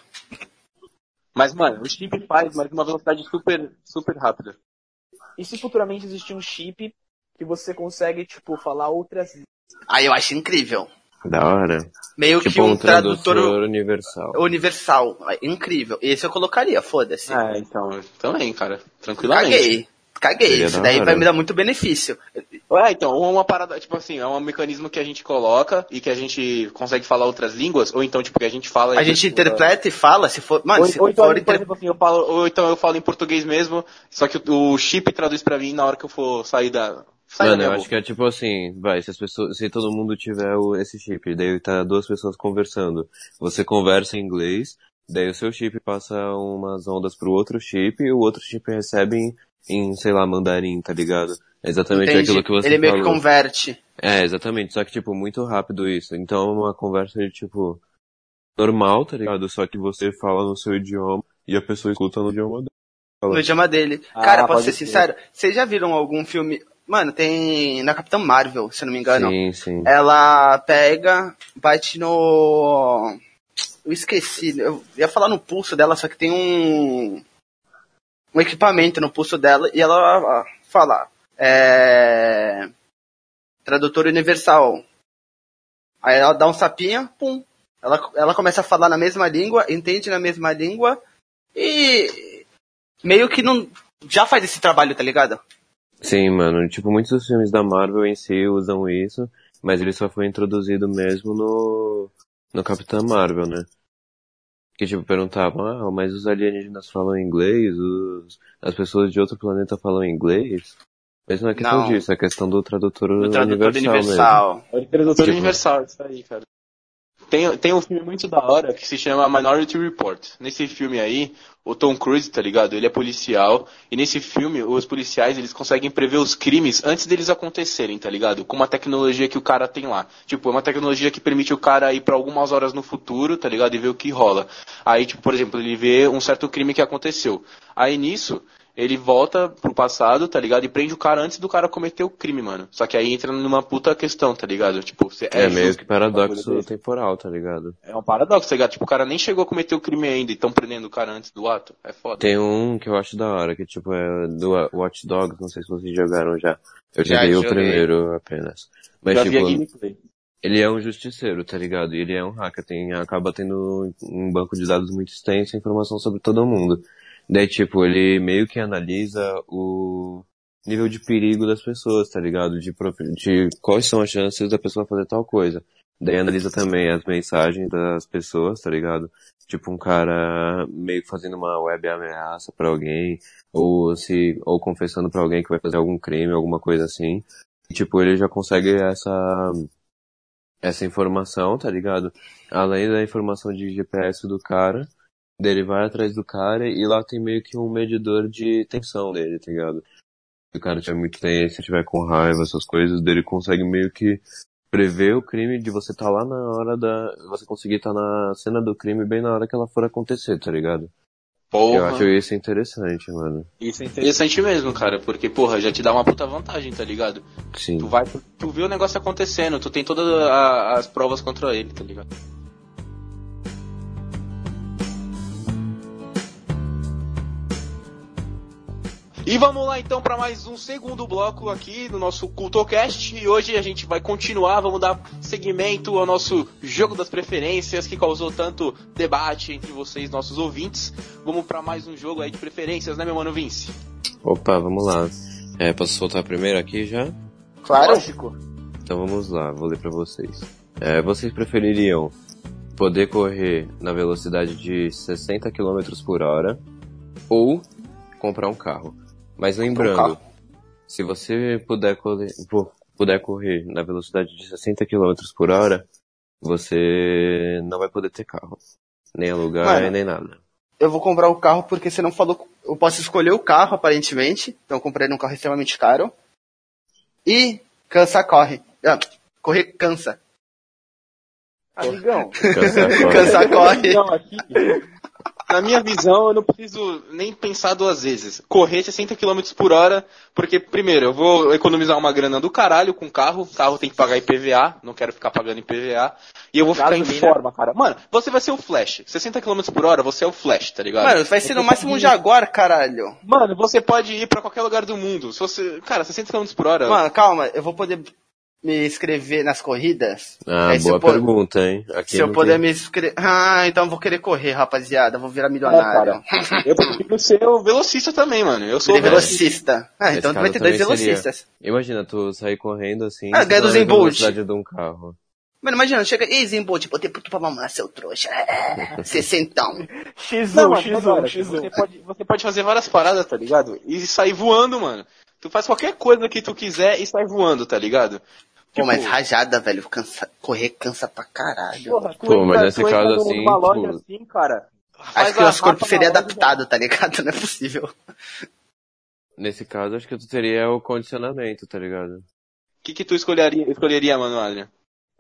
Mas, mano, o chip faz, mas uma velocidade super, super rápida. E se futuramente existir um chip que você consegue, tipo, falar outras Aí eu acho incrível. Da hora. Meio que Tipo um um tradutor tradutor universal. universal. Incrível. Esse eu colocaria, foda-se. É, então, também, cara, tranquilamente. Caguei. Caguei. Isso da daí vai me dar muito benefício. É, então, ou uma parada, tipo assim, é um mecanismo que a gente coloca e que a gente consegue falar outras línguas, ou então, tipo, que a gente fala... A gente tipo, interpreta e fala, se for. Mano, Ou, se ou então, for por inter... exemplo, assim, eu falo, ou então eu falo em português mesmo, só que o, chip traduz pra mim na hora que eu for sair da... Sair Mano, da eu acho que é tipo assim, vai, se as pessoas, se todo mundo tiver o- esse chip, daí tá duas pessoas conversando, você conversa em inglês, daí o seu chip passa umas ondas pro outro chip e o outro chip recebe em, em, sei lá, mandarim, tá ligado? É exatamente Entendi. aquilo que você Ele meio que falou. converte. É, exatamente, só que tipo, muito rápido isso. Então é uma conversa de tipo, normal, tá ligado? Só que você fala no seu idioma e a pessoa escuta no idioma dela. No idioma dele. Ah, Cara, posso ser ser. sincero? Vocês já viram algum filme. Mano, tem. Na Capitã Marvel, se eu não me engano. Sim, sim. Ela pega, bate no. Eu esqueci. Eu ia falar no pulso dela, só que tem um. Um equipamento no pulso dela e ela fala. É. Tradutor universal. Aí ela dá um sapinho, pum. Ela, ela começa a falar na mesma língua, entende na mesma língua e. Meio que não. Já faz esse trabalho, tá ligado? Sim, mano. Tipo, muitos dos filmes da Marvel em si usam isso, mas ele só foi introduzido mesmo no, no Capitã Marvel, né? Que tipo, perguntavam, ah, mas os alienígenas falam inglês, os, as pessoas de outro planeta falam inglês? Mas não é questão Não. disso, é questão do tradutor, Do tradutor universal, universal. É o tradutor Tipo- universal, isso aí, cara. Tem, tem um filme muito da hora que se chama Minority Report. Nesse filme aí, o Tom Cruise, tá ligado? Ele é policial. E nesse filme, os policiais, eles conseguem prever os crimes antes deles acontecerem, tá ligado? Com uma tecnologia que o cara tem lá. Tipo, é uma tecnologia que permite o cara ir pra algumas horas no futuro, tá ligado? E ver o que rola. Aí, tipo, por exemplo, ele vê um certo crime que aconteceu. Aí nisso, ele volta pro passado, tá ligado? E prende o cara antes do cara cometer o crime, mano. Só que aí entra numa puta questão, tá ligado? Tipo, cê- É, meio que paradoxo temporal, tá ligado? É um paradoxo, tá ligado? Tipo, o cara nem chegou a cometer o crime ainda e tão prendendo o cara antes do ato. É foda. Tem um que eu acho da hora, que tipo é do Watch Dogs, não sei se vocês jogaram já. Eu Já joguei o primeiro apenas. Mas Já vi a tipo, gameplay. ele é um justiceiro, tá ligado? E ele é um hacker, tem, acaba tendo um banco de dados muito extenso, informação sobre todo mundo. Daí, tipo, ele meio que analisa o nível de perigo das pessoas, tá ligado? De, de quais são as chances da pessoa fazer tal coisa. Daí analisa também as mensagens das pessoas, tá ligado? Tipo, um cara meio que fazendo uma web ameaça pra alguém, ou se, ou confessando pra alguém que vai fazer algum crime, alguma coisa assim. E, tipo, ele já consegue essa, essa informação, tá ligado? Além da informação de GPS do cara, dele vai atrás do cara e lá tem meio que um medidor de tensão dele, tá ligado? se o cara tiver muito tempo, se tiver com raiva, essas coisas, dele consegue meio que prever o crime de você estar tá lá na hora da. Você conseguir estar tá na cena do crime bem na hora que ela for acontecer, tá ligado? Porra. Eu acho isso interessante, mano. Isso é interessante mesmo, cara, porque, porra, já te dá uma puta vantagem, tá ligado? Sim. Tu vai, tu vê o negócio acontecendo, tu tem todas as provas contra ele, tá ligado? E vamos lá então para mais um segundo bloco aqui no nosso CultoCast. E hoje a gente vai continuar, vamos dar seguimento ao nosso jogo das preferências que causou tanto debate entre vocês, nossos ouvintes. Vamos para mais um jogo aí de preferências, né, meu mano Vince? Opa, vamos lá. É, posso soltar primeiro aqui já? Claro. Lógico. Então vamos lá, vou ler pra vocês. É, vocês prefeririam poder correr na velocidade de 60 km por hora ou comprar um carro? Mas lembrando, se você puder correr, pu- puder correr na velocidade de 60 km por hora, você não vai poder ter carro. Nem alugar, Mano. nem nada. Eu vou comprar o carro porque você não falou. Eu posso escolher o carro, aparentemente. Então eu comprei um carro extremamente caro. E cansa, corre. Ah, correr cansa. Amigão, Cansar, corre. Cansa, corre. Não, aqui, na minha visão, eu não preciso nem pensar duas vezes. Correr 60 km por hora, porque, primeiro, eu vou economizar uma grana do caralho com o carro. O carro tem que pagar IPVA, não quero ficar pagando IPVA. E eu vou ficar em forma, cara. Mano, você vai ser o Flash. 60 km por hora, você é o Flash, tá ligado? Mano, vai ser no máximo um Jaguar, caralho. Mano, você pode ir pra qualquer lugar do mundo. Se você, cara, 60 km por hora. Mano, calma, eu vou poder me inscrever nas corridas? Ah, Aí boa pergunta, hein? Aqui Se eu puder tem- me inscrever. Ah, então eu vou querer correr, rapaziada. Vou virar milionário. eu prefiro ser o velocista também, mano. Eu sou o velocista. velocista. Ah, então vai ter dois também seria. velocistas. Imagina, tu sair correndo assim, Ah, ganha do na Zen Bolt. velocidade de um carro. Mano, imagina, chega. Ei, Zimbolt, botei pro tu pra mamar, seu trouxa. É, Sessentão. X1, Não, mano, X1, agora, X1. Você pode, você pode fazer várias paradas, tá ligado? E sair voando, mano. Tu faz qualquer coisa que tu quiser e sai voando, tá ligado? Pô, Tipo, mas rajada, velho. Cansa... Correr cansa pra caralho. Porra, Pô, mas nesse caso, numa assim, loja tipo- assim, cara. Acho faz que o a nosso corpo seria loja, adaptado, tá ligado? Não é possível. Nesse caso, acho que tu teria o condicionamento, tá ligado? O que, que tu escolheria, escolheria, mano, Adrian?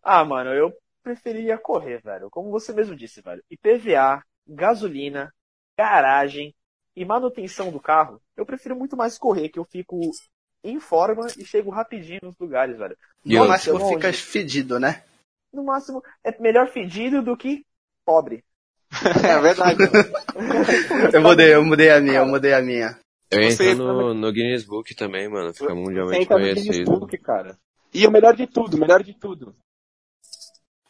Ah, mano, eu preferia correr, velho. Como você mesmo disse, velho. IPVA, gasolina, garagem e manutenção do carro. Eu prefiro muito mais correr, que eu fico em forma e chego rapidinho nos lugares, velho. E No máximo longe. fica fedido, né? No máximo, é melhor fedido do que pobre. É verdade. Eu mudei, eu mudei a minha, eu mudei a minha. Eu entro no, no Guinness Book também, mano. Fica mundialmente Entra no Guinness conhecido. Book, cara. E o melhor de tudo, o melhor de tudo.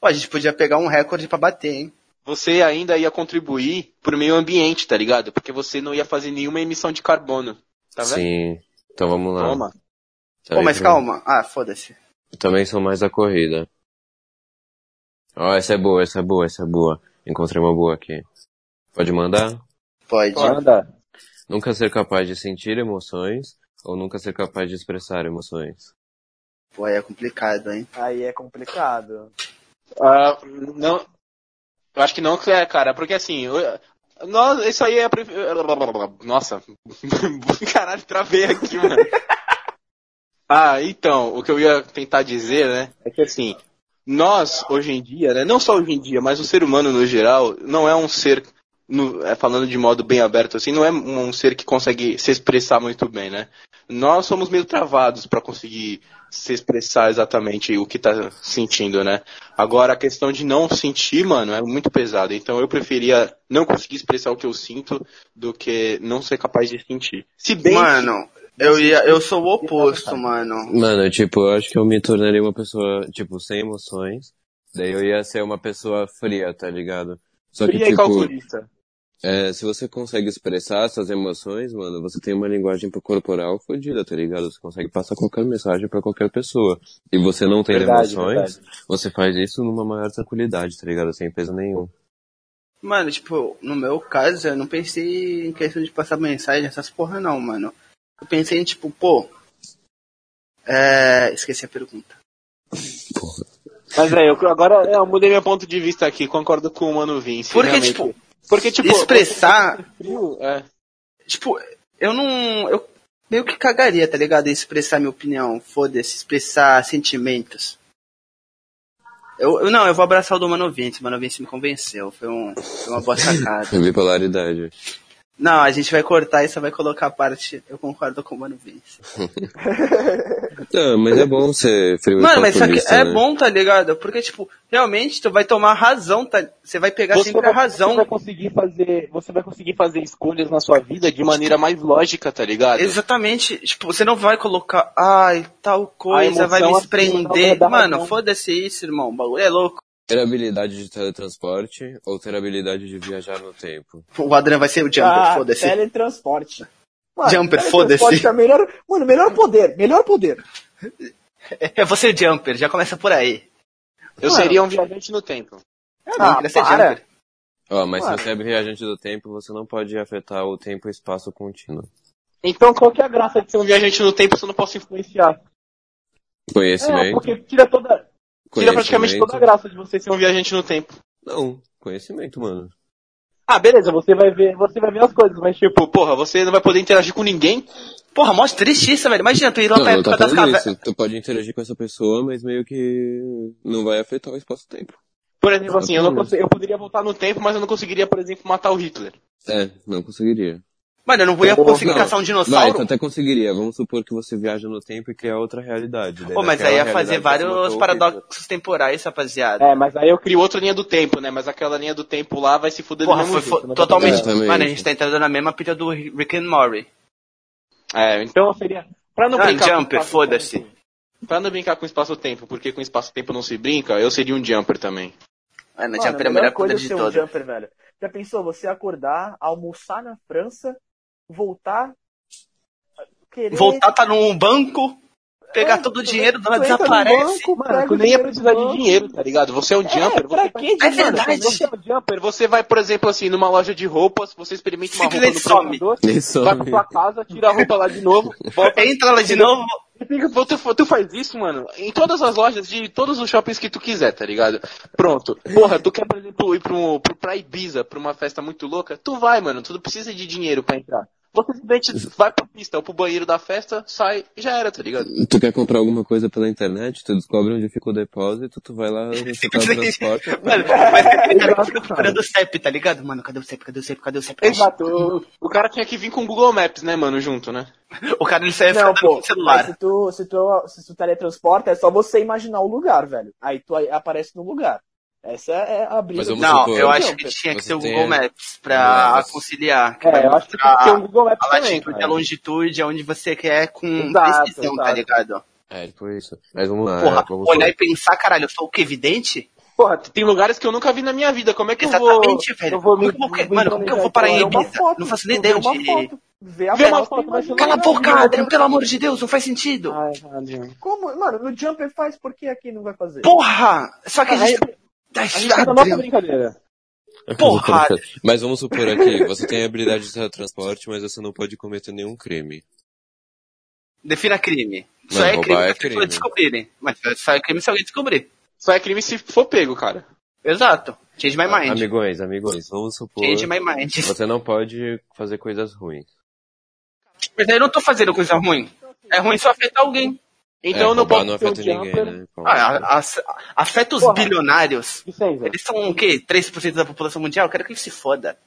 Pô, a gente podia pegar um recorde pra bater, hein? Você ainda ia contribuir pro meio ambiente, tá ligado? Porque você não ia fazer nenhuma emissão de carbono. Tá vendo? Sim. Então vamos lá. Toma. Tá Pô, aí, mas calma. Ah, foda-se. Também sou mais da corrida. Ó, essa é boa, essa é boa, essa é boa. Encontrei uma boa aqui. Pode mandar? Pode. Manda. Nunca ser capaz de sentir emoções ou nunca ser capaz de expressar emoções? Pô, aí é complicado, hein? Aí é complicado. Ah, não. Eu acho que não, é, cara, porque assim. Nós, isso aí é. pre- Nossa. Caralho, travei aqui, mano. Ah, então, o que eu ia tentar dizer, né, é que assim, nós, hoje em dia, né, não só hoje em dia, mas o ser humano no geral, não é um ser, no- é, falando de modo bem aberto assim, não é um ser que consegue se expressar muito bem, né? Nós somos meio travados para conseguir se expressar exatamente o que tá sentindo, né? Agora, a questão de não sentir, mano, é muito pesada. Então, eu preferia não conseguir expressar o que eu sinto do que não ser capaz de sentir. Se bem que- Mano, eu ia. Eu sou o oposto, mano. Mano, tipo, eu acho que eu me tornaria uma pessoa, tipo, sem emoções. Daí eu ia ser uma pessoa fria, tá ligado? Só que, Fria e tipo, calculista. É, se você consegue expressar suas emoções, mano, você tem uma linguagem corporal fodida, tá ligado? Você consegue passar qualquer mensagem pra qualquer pessoa. E você não tem emoções, verdade. você faz isso numa maior tranquilidade, tá ligado? Sem peso nenhum. Mano, tipo, no meu caso, eu não pensei em questão de passar mensagem, essas porra não, mano. Eu pensei em, tipo, pô. É. Esqueci a pergunta. Mas é, eu agora eu mudei meu ponto de vista aqui, concordo com o Mano Vince. Porque, realmente. tipo, porque, tipo, expressar. frio, é. Tipo, eu não. Eu meio que cagaria, tá ligado? Em expressar minha opinião. Foda-se, expressar sentimentos. Eu, eu- não, eu vou abraçar o do Mano Vince. O Mano Vince me convenceu. Foi, um, foi uma boa sacada. Bipolaridade. Não, a gente vai cortar e só vai colocar a parte. Eu concordo com o Mano Vince. Não, mas é bom ser frio Mano, mas aqui calculista, é né? bom, tá ligado? Porque, tipo, realmente tu vai tomar razão, tá? Você vai pegar Você sempre vai, a razão. você vai conseguir fazer, você vai conseguir fazer escolhas na sua vida de maneira mais lógica, tá ligado? Exatamente. Tipo, você não vai colocar, ai, tal coisa vai me prender. Mano, razão. foda-se isso, irmão. O bagulho é louco. Ter habilidade de teletransporte ou ter habilidade de viajar no tempo? O Adrian vai ser o Jumper, Ah, foda-se. teletransporte. Mano, Jumper, foda-se. É melhor, mano, melhor poder, melhor poder. É você o Jumper, já começa por aí. Eu Mano. seria um viajante no tempo. Eu não, Ah, queria ser para. Jumper. Ó, mas Mano. se você é viajante do tempo, você não pode afetar o tempo e espaço contínuo. Então qual que é a graça de ser um viajante no tempo se eu não posso influenciar? É, Conhecimento. porque tira toda, tira praticamente toda a graça de você ser um viajante no tempo. Não, conhecimento, mano. Ah, beleza, você vai ver, você vai ver as coisas, mas tipo, porra, você não vai poder interagir com ninguém. Porra, mó triste isso, velho. Imagina, tu ir lá Não, pra não época tá das cavernas. Tu pode interagir com essa pessoa, mas meio que não vai afetar o espaço-tempo. Por exemplo, assim, eu, não eu poderia voltar no tempo, mas eu não conseguiria, por exemplo, matar o Hitler. É, não conseguiria. Mano, eu não ia Não, conseguir Não. caçar um dinossauro. tu até conseguiria. Vamos supor que você viaja no tempo e cria outra realidade. Daí Pô, mas naquela aí ia fazer vários paradoxos temporais, rapaziada. É, mas aí eu crio outra linha do tempo, né? Mas aquela linha do tempo lá vai se fuder Porra, do mesmo foi, jeito. foi né? totalmente. Exatamente. Mano, a gente tá entrando na mesma pilha do Rick and Morty. É, então seria... Pra não Ah, brincar com Jumper, foda-se. Pra não brincar com espaço-tempo, porque com espaço-tempo não se brinca, eu seria um Jumper também. Mano, Mano, Jumper é a melhor coisa é de ser um todos. jumper, velho. Já pensou você acordar, almoçar na França, voltar, querer... Voltar tá num banco, pegar É, todo o dinheiro, no desaparece. banco, Mano, tu nem ia dinheiro precisar de dinheiro, tá ligado? Você é um Jumper. pra você quê É de verdade. Você é um Jumper, você vai, por exemplo, assim, numa loja de roupas, você experimenta uma roupa no some. provador, Ele some. vai pra sua casa, tira a roupa lá de novo, volta Entra lá de novo. Tu, tu faz isso, mano, em todas as lojas de todos os shoppings que tu quiser, tá ligado? Pronto. Porra, tu quer, por exemplo, ir pro, pro, pra Ibiza, pra uma festa muito louca? Tu vai, mano. Tu não precisa de dinheiro pra entrar. Você simplesmente vai pra pista ou pro banheiro da festa, sai e já era, tá ligado? Tu quer comprar alguma coisa pela internet, tu descobre onde fica o depósito, tu vai lá, você transporte. Mano, mas aquele cara que fica procurando o CEP, tá ligado? Mano, cadê o CEP? Cadê o CEP? Cadê o CEP? Exato. O, o cara tinha que vir com o Google Maps, né, mano, junto, né? O cara ele ficar Não, pô, o celular. se tu, se, tu, se tu teletransporta, é só você imaginar o lugar, velho. Aí tu aparece no lugar. Essa é a vamos Não, supor, eu acho que tinha que ter o tem- Google Maps pra mas- conciliar. Que É, eu acho que tem que ter um Google Maps a também, latitude e a longitude aonde você quer com Exato, precisão, tá ligado? É, tipo isso. Mas vamos lá, Porra, é, vamos olhar e pensar, caralho, eu sou o que, vidente? Porra, tem lugares que eu nunca vi na minha vida. Como é que Exatamente, eu vou... velho. Eu vou me, Como me mano, como que eu vou parar em Ibiza? foto, Não faço nem vê ideia onde... foto, Vê a Vê uma foto, foto, Cala a boca, Adrian, pelo amor de Deus, não faz sentido. Ai. Como? Mano, no Jumper faz, por que aqui não vai fazer? Porra! Só que a A gente... tá na nossa Adrian, brincadeira. Porra! Mas vamos supor aqui, você tem a habilidade de teletransporte, mas você não pode cometer nenhum crime. Defina crime. Só Não, é crime é se crime. descobrirem. Mas só é crime se alguém descobrir. Só é crime se for pego, cara. Exato. Change my mind. Amigões, amigões, vamos supor. Change my mind. Você não pode fazer coisas ruins. Mas aí eu não tô fazendo coisa ruim. É ruim só afetar alguém. Então é, eu não posso não ser um afeta ninguém, jumper. né? Ah, afeta os Porra. bilionários. Eles são o quê? 3% da população mundial? Eu quero que eles se foda.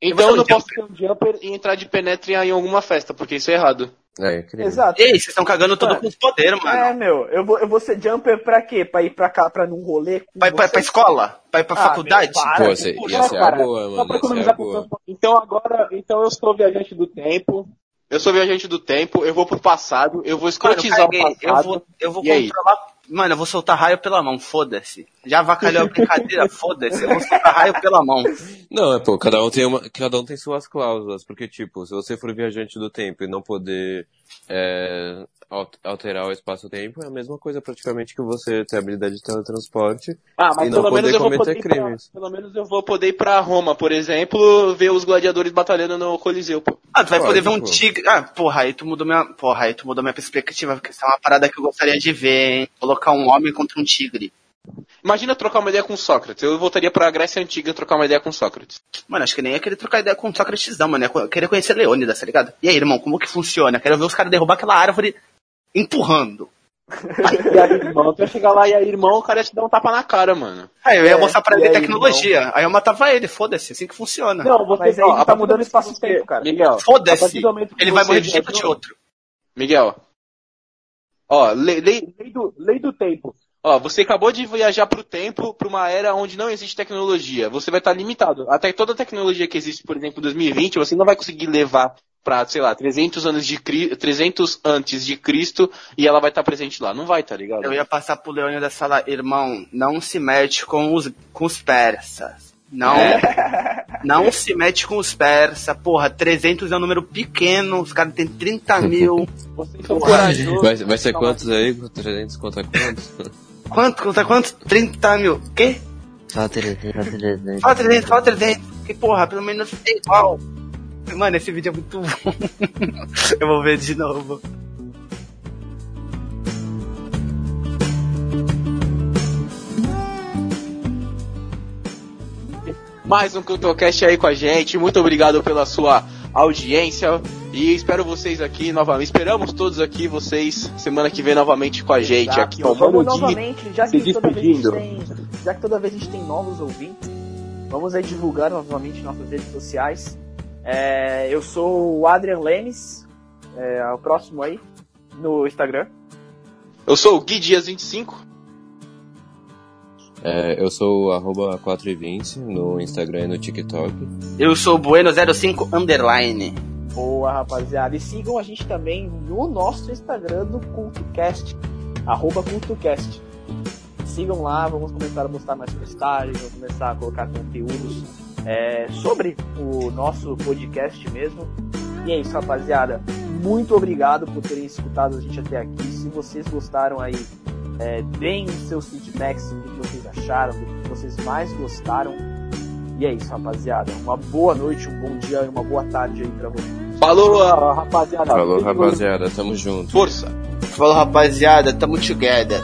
Então eu não é posso ser um jumper e entrar de penetra em alguma festa, porque isso é errado. É, é crime. Exato. Ei, vocês estão cagando tudo Mano. com os poderes, mano. É, meu, eu vou, eu vou ser Jumper pra quê? Pra ir pra cá, pra num rolê? pra, você? pra escola? Vai pra Ah, faculdade? meu, para. Pô, você, ia ser a cara, boa, Só mano, pra ia ser a economizar boa. com Então agora, então eu sou viajante do tempo. Eu sou viajante do tempo, eu vou pro passado, eu vou Mano, escrotizar caguei. o eu passado. vou, eu vou E aí? controlar. Mano, eu vou soltar raio pela mão, foda-se. Já avacalhou a brincadeira, foda-se. Eu vou soltar raio pela mão. Não, é, pô, cada um tem uma, cada um tem suas cláusulas, porque tipo, se você for viajante do tempo e não poder é, al- alterar o espaço-tempo, é a mesma coisa praticamente que você ter a habilidade de teletransporte. Ah, mas E não pelo menos poder eu vou cometer poder ir pra, crimes. pelo menos eu vou poder ir pra Roma, por exemplo, ver os gladiadores batalhando no Coliseu, pô. Ah, tu vai Pode, poder ver um pô. tigre. Ah, porra, aí tu mudou minha. Porra, aí tu mudou minha perspectiva, porque isso é uma parada que eu gostaria de ver, hein? Colocar um homem contra um tigre. Imagina trocar uma ideia com Sócrates. Eu voltaria pra Grécia Antiga trocar uma ideia com Sócrates. Mano, acho que nem ia querer trocar ideia com Sócrates, não, mano. Eu queria conhecer Leônidas, tá ligado? E aí, irmão, como que funciona? Quero ver os caras derrubar aquela árvore empurrando. E aí, irmão, tu ia chegar lá e aí, irmão, o cara ia te dar um tapa na cara, mano. Aí eu ia É, mostrar pra ele aí, tecnologia. Aí eu matava ele, foda-se, assim que funciona. Não, você Mas aí ó, tá do mudando espaço-tempo, você- cara. Miguel, Foda-se. Ele vai você morrer de tipo viajou- de outro. Miguel. Ó, lei, lei, lei do, lei do tempo. Ó, você acabou de viajar pro tempo, pra uma era onde não existe tecnologia. Você vai estar limitado. Até toda a tecnologia que existe, por exemplo, em 2020, você não vai conseguir levar pra, sei lá, 300 anos de Cri- 300 antes de Cristo e ela vai estar presente lá. Não vai, tá ligado? Eu ia passar pro Leônidas e falar, irmão, não se mete com os, com os persas. Não, não se mete com os persas. Porra, 300 é um número pequeno, os caras têm 30 mil. Vocês são Porra. corajosos. Vai, vai ser quantos aí? 300 contra quantos? Quanto, conta quantos? 30 mil. Quê? Só 300, só 300. Fala 300, fala 300. Que porra, pelo menos é igual. Mano, esse vídeo é muito bom. Eu vou ver de novo. mais um CultoCast aí com a gente. Muito obrigado pela sua audiência. E espero vocês aqui novamente. Esperamos todos aqui, vocês, semana que vem novamente com a gente. Exato. Aqui, ó, vamos novamente, já se que, toda vez a gente despedindo. tem, já que toda vez a gente tem novos ouvintes, vamos aí divulgar novamente nossas redes sociais. É, eu sou o Adrian Lemes, é, o próximo aí, no Instagram. Eu sou o Gui Dias 25. É, eu sou o arroba 420 no Instagram e no TikTok. Eu sou o Bueno05 Underline. Boa, rapaziada. E sigam a gente também no nosso Instagram do CultoCast, arroba CultoCast. Sigam lá, vamos começar a postar mais postagens, vamos começar a colocar conteúdos é, sobre o nosso podcast mesmo. E é isso, rapaziada. Muito obrigado por terem escutado a gente até aqui. Se vocês gostaram aí, é, deem os seus feedbacks, o que vocês acharam, do que vocês mais gostaram. E é isso, rapaziada. Uma boa noite, um bom dia e uma boa tarde aí pra vocês. Falou, rapaziada. Falou, rapaziada, tamo junto. Força. Falou, rapaziada, tamo together.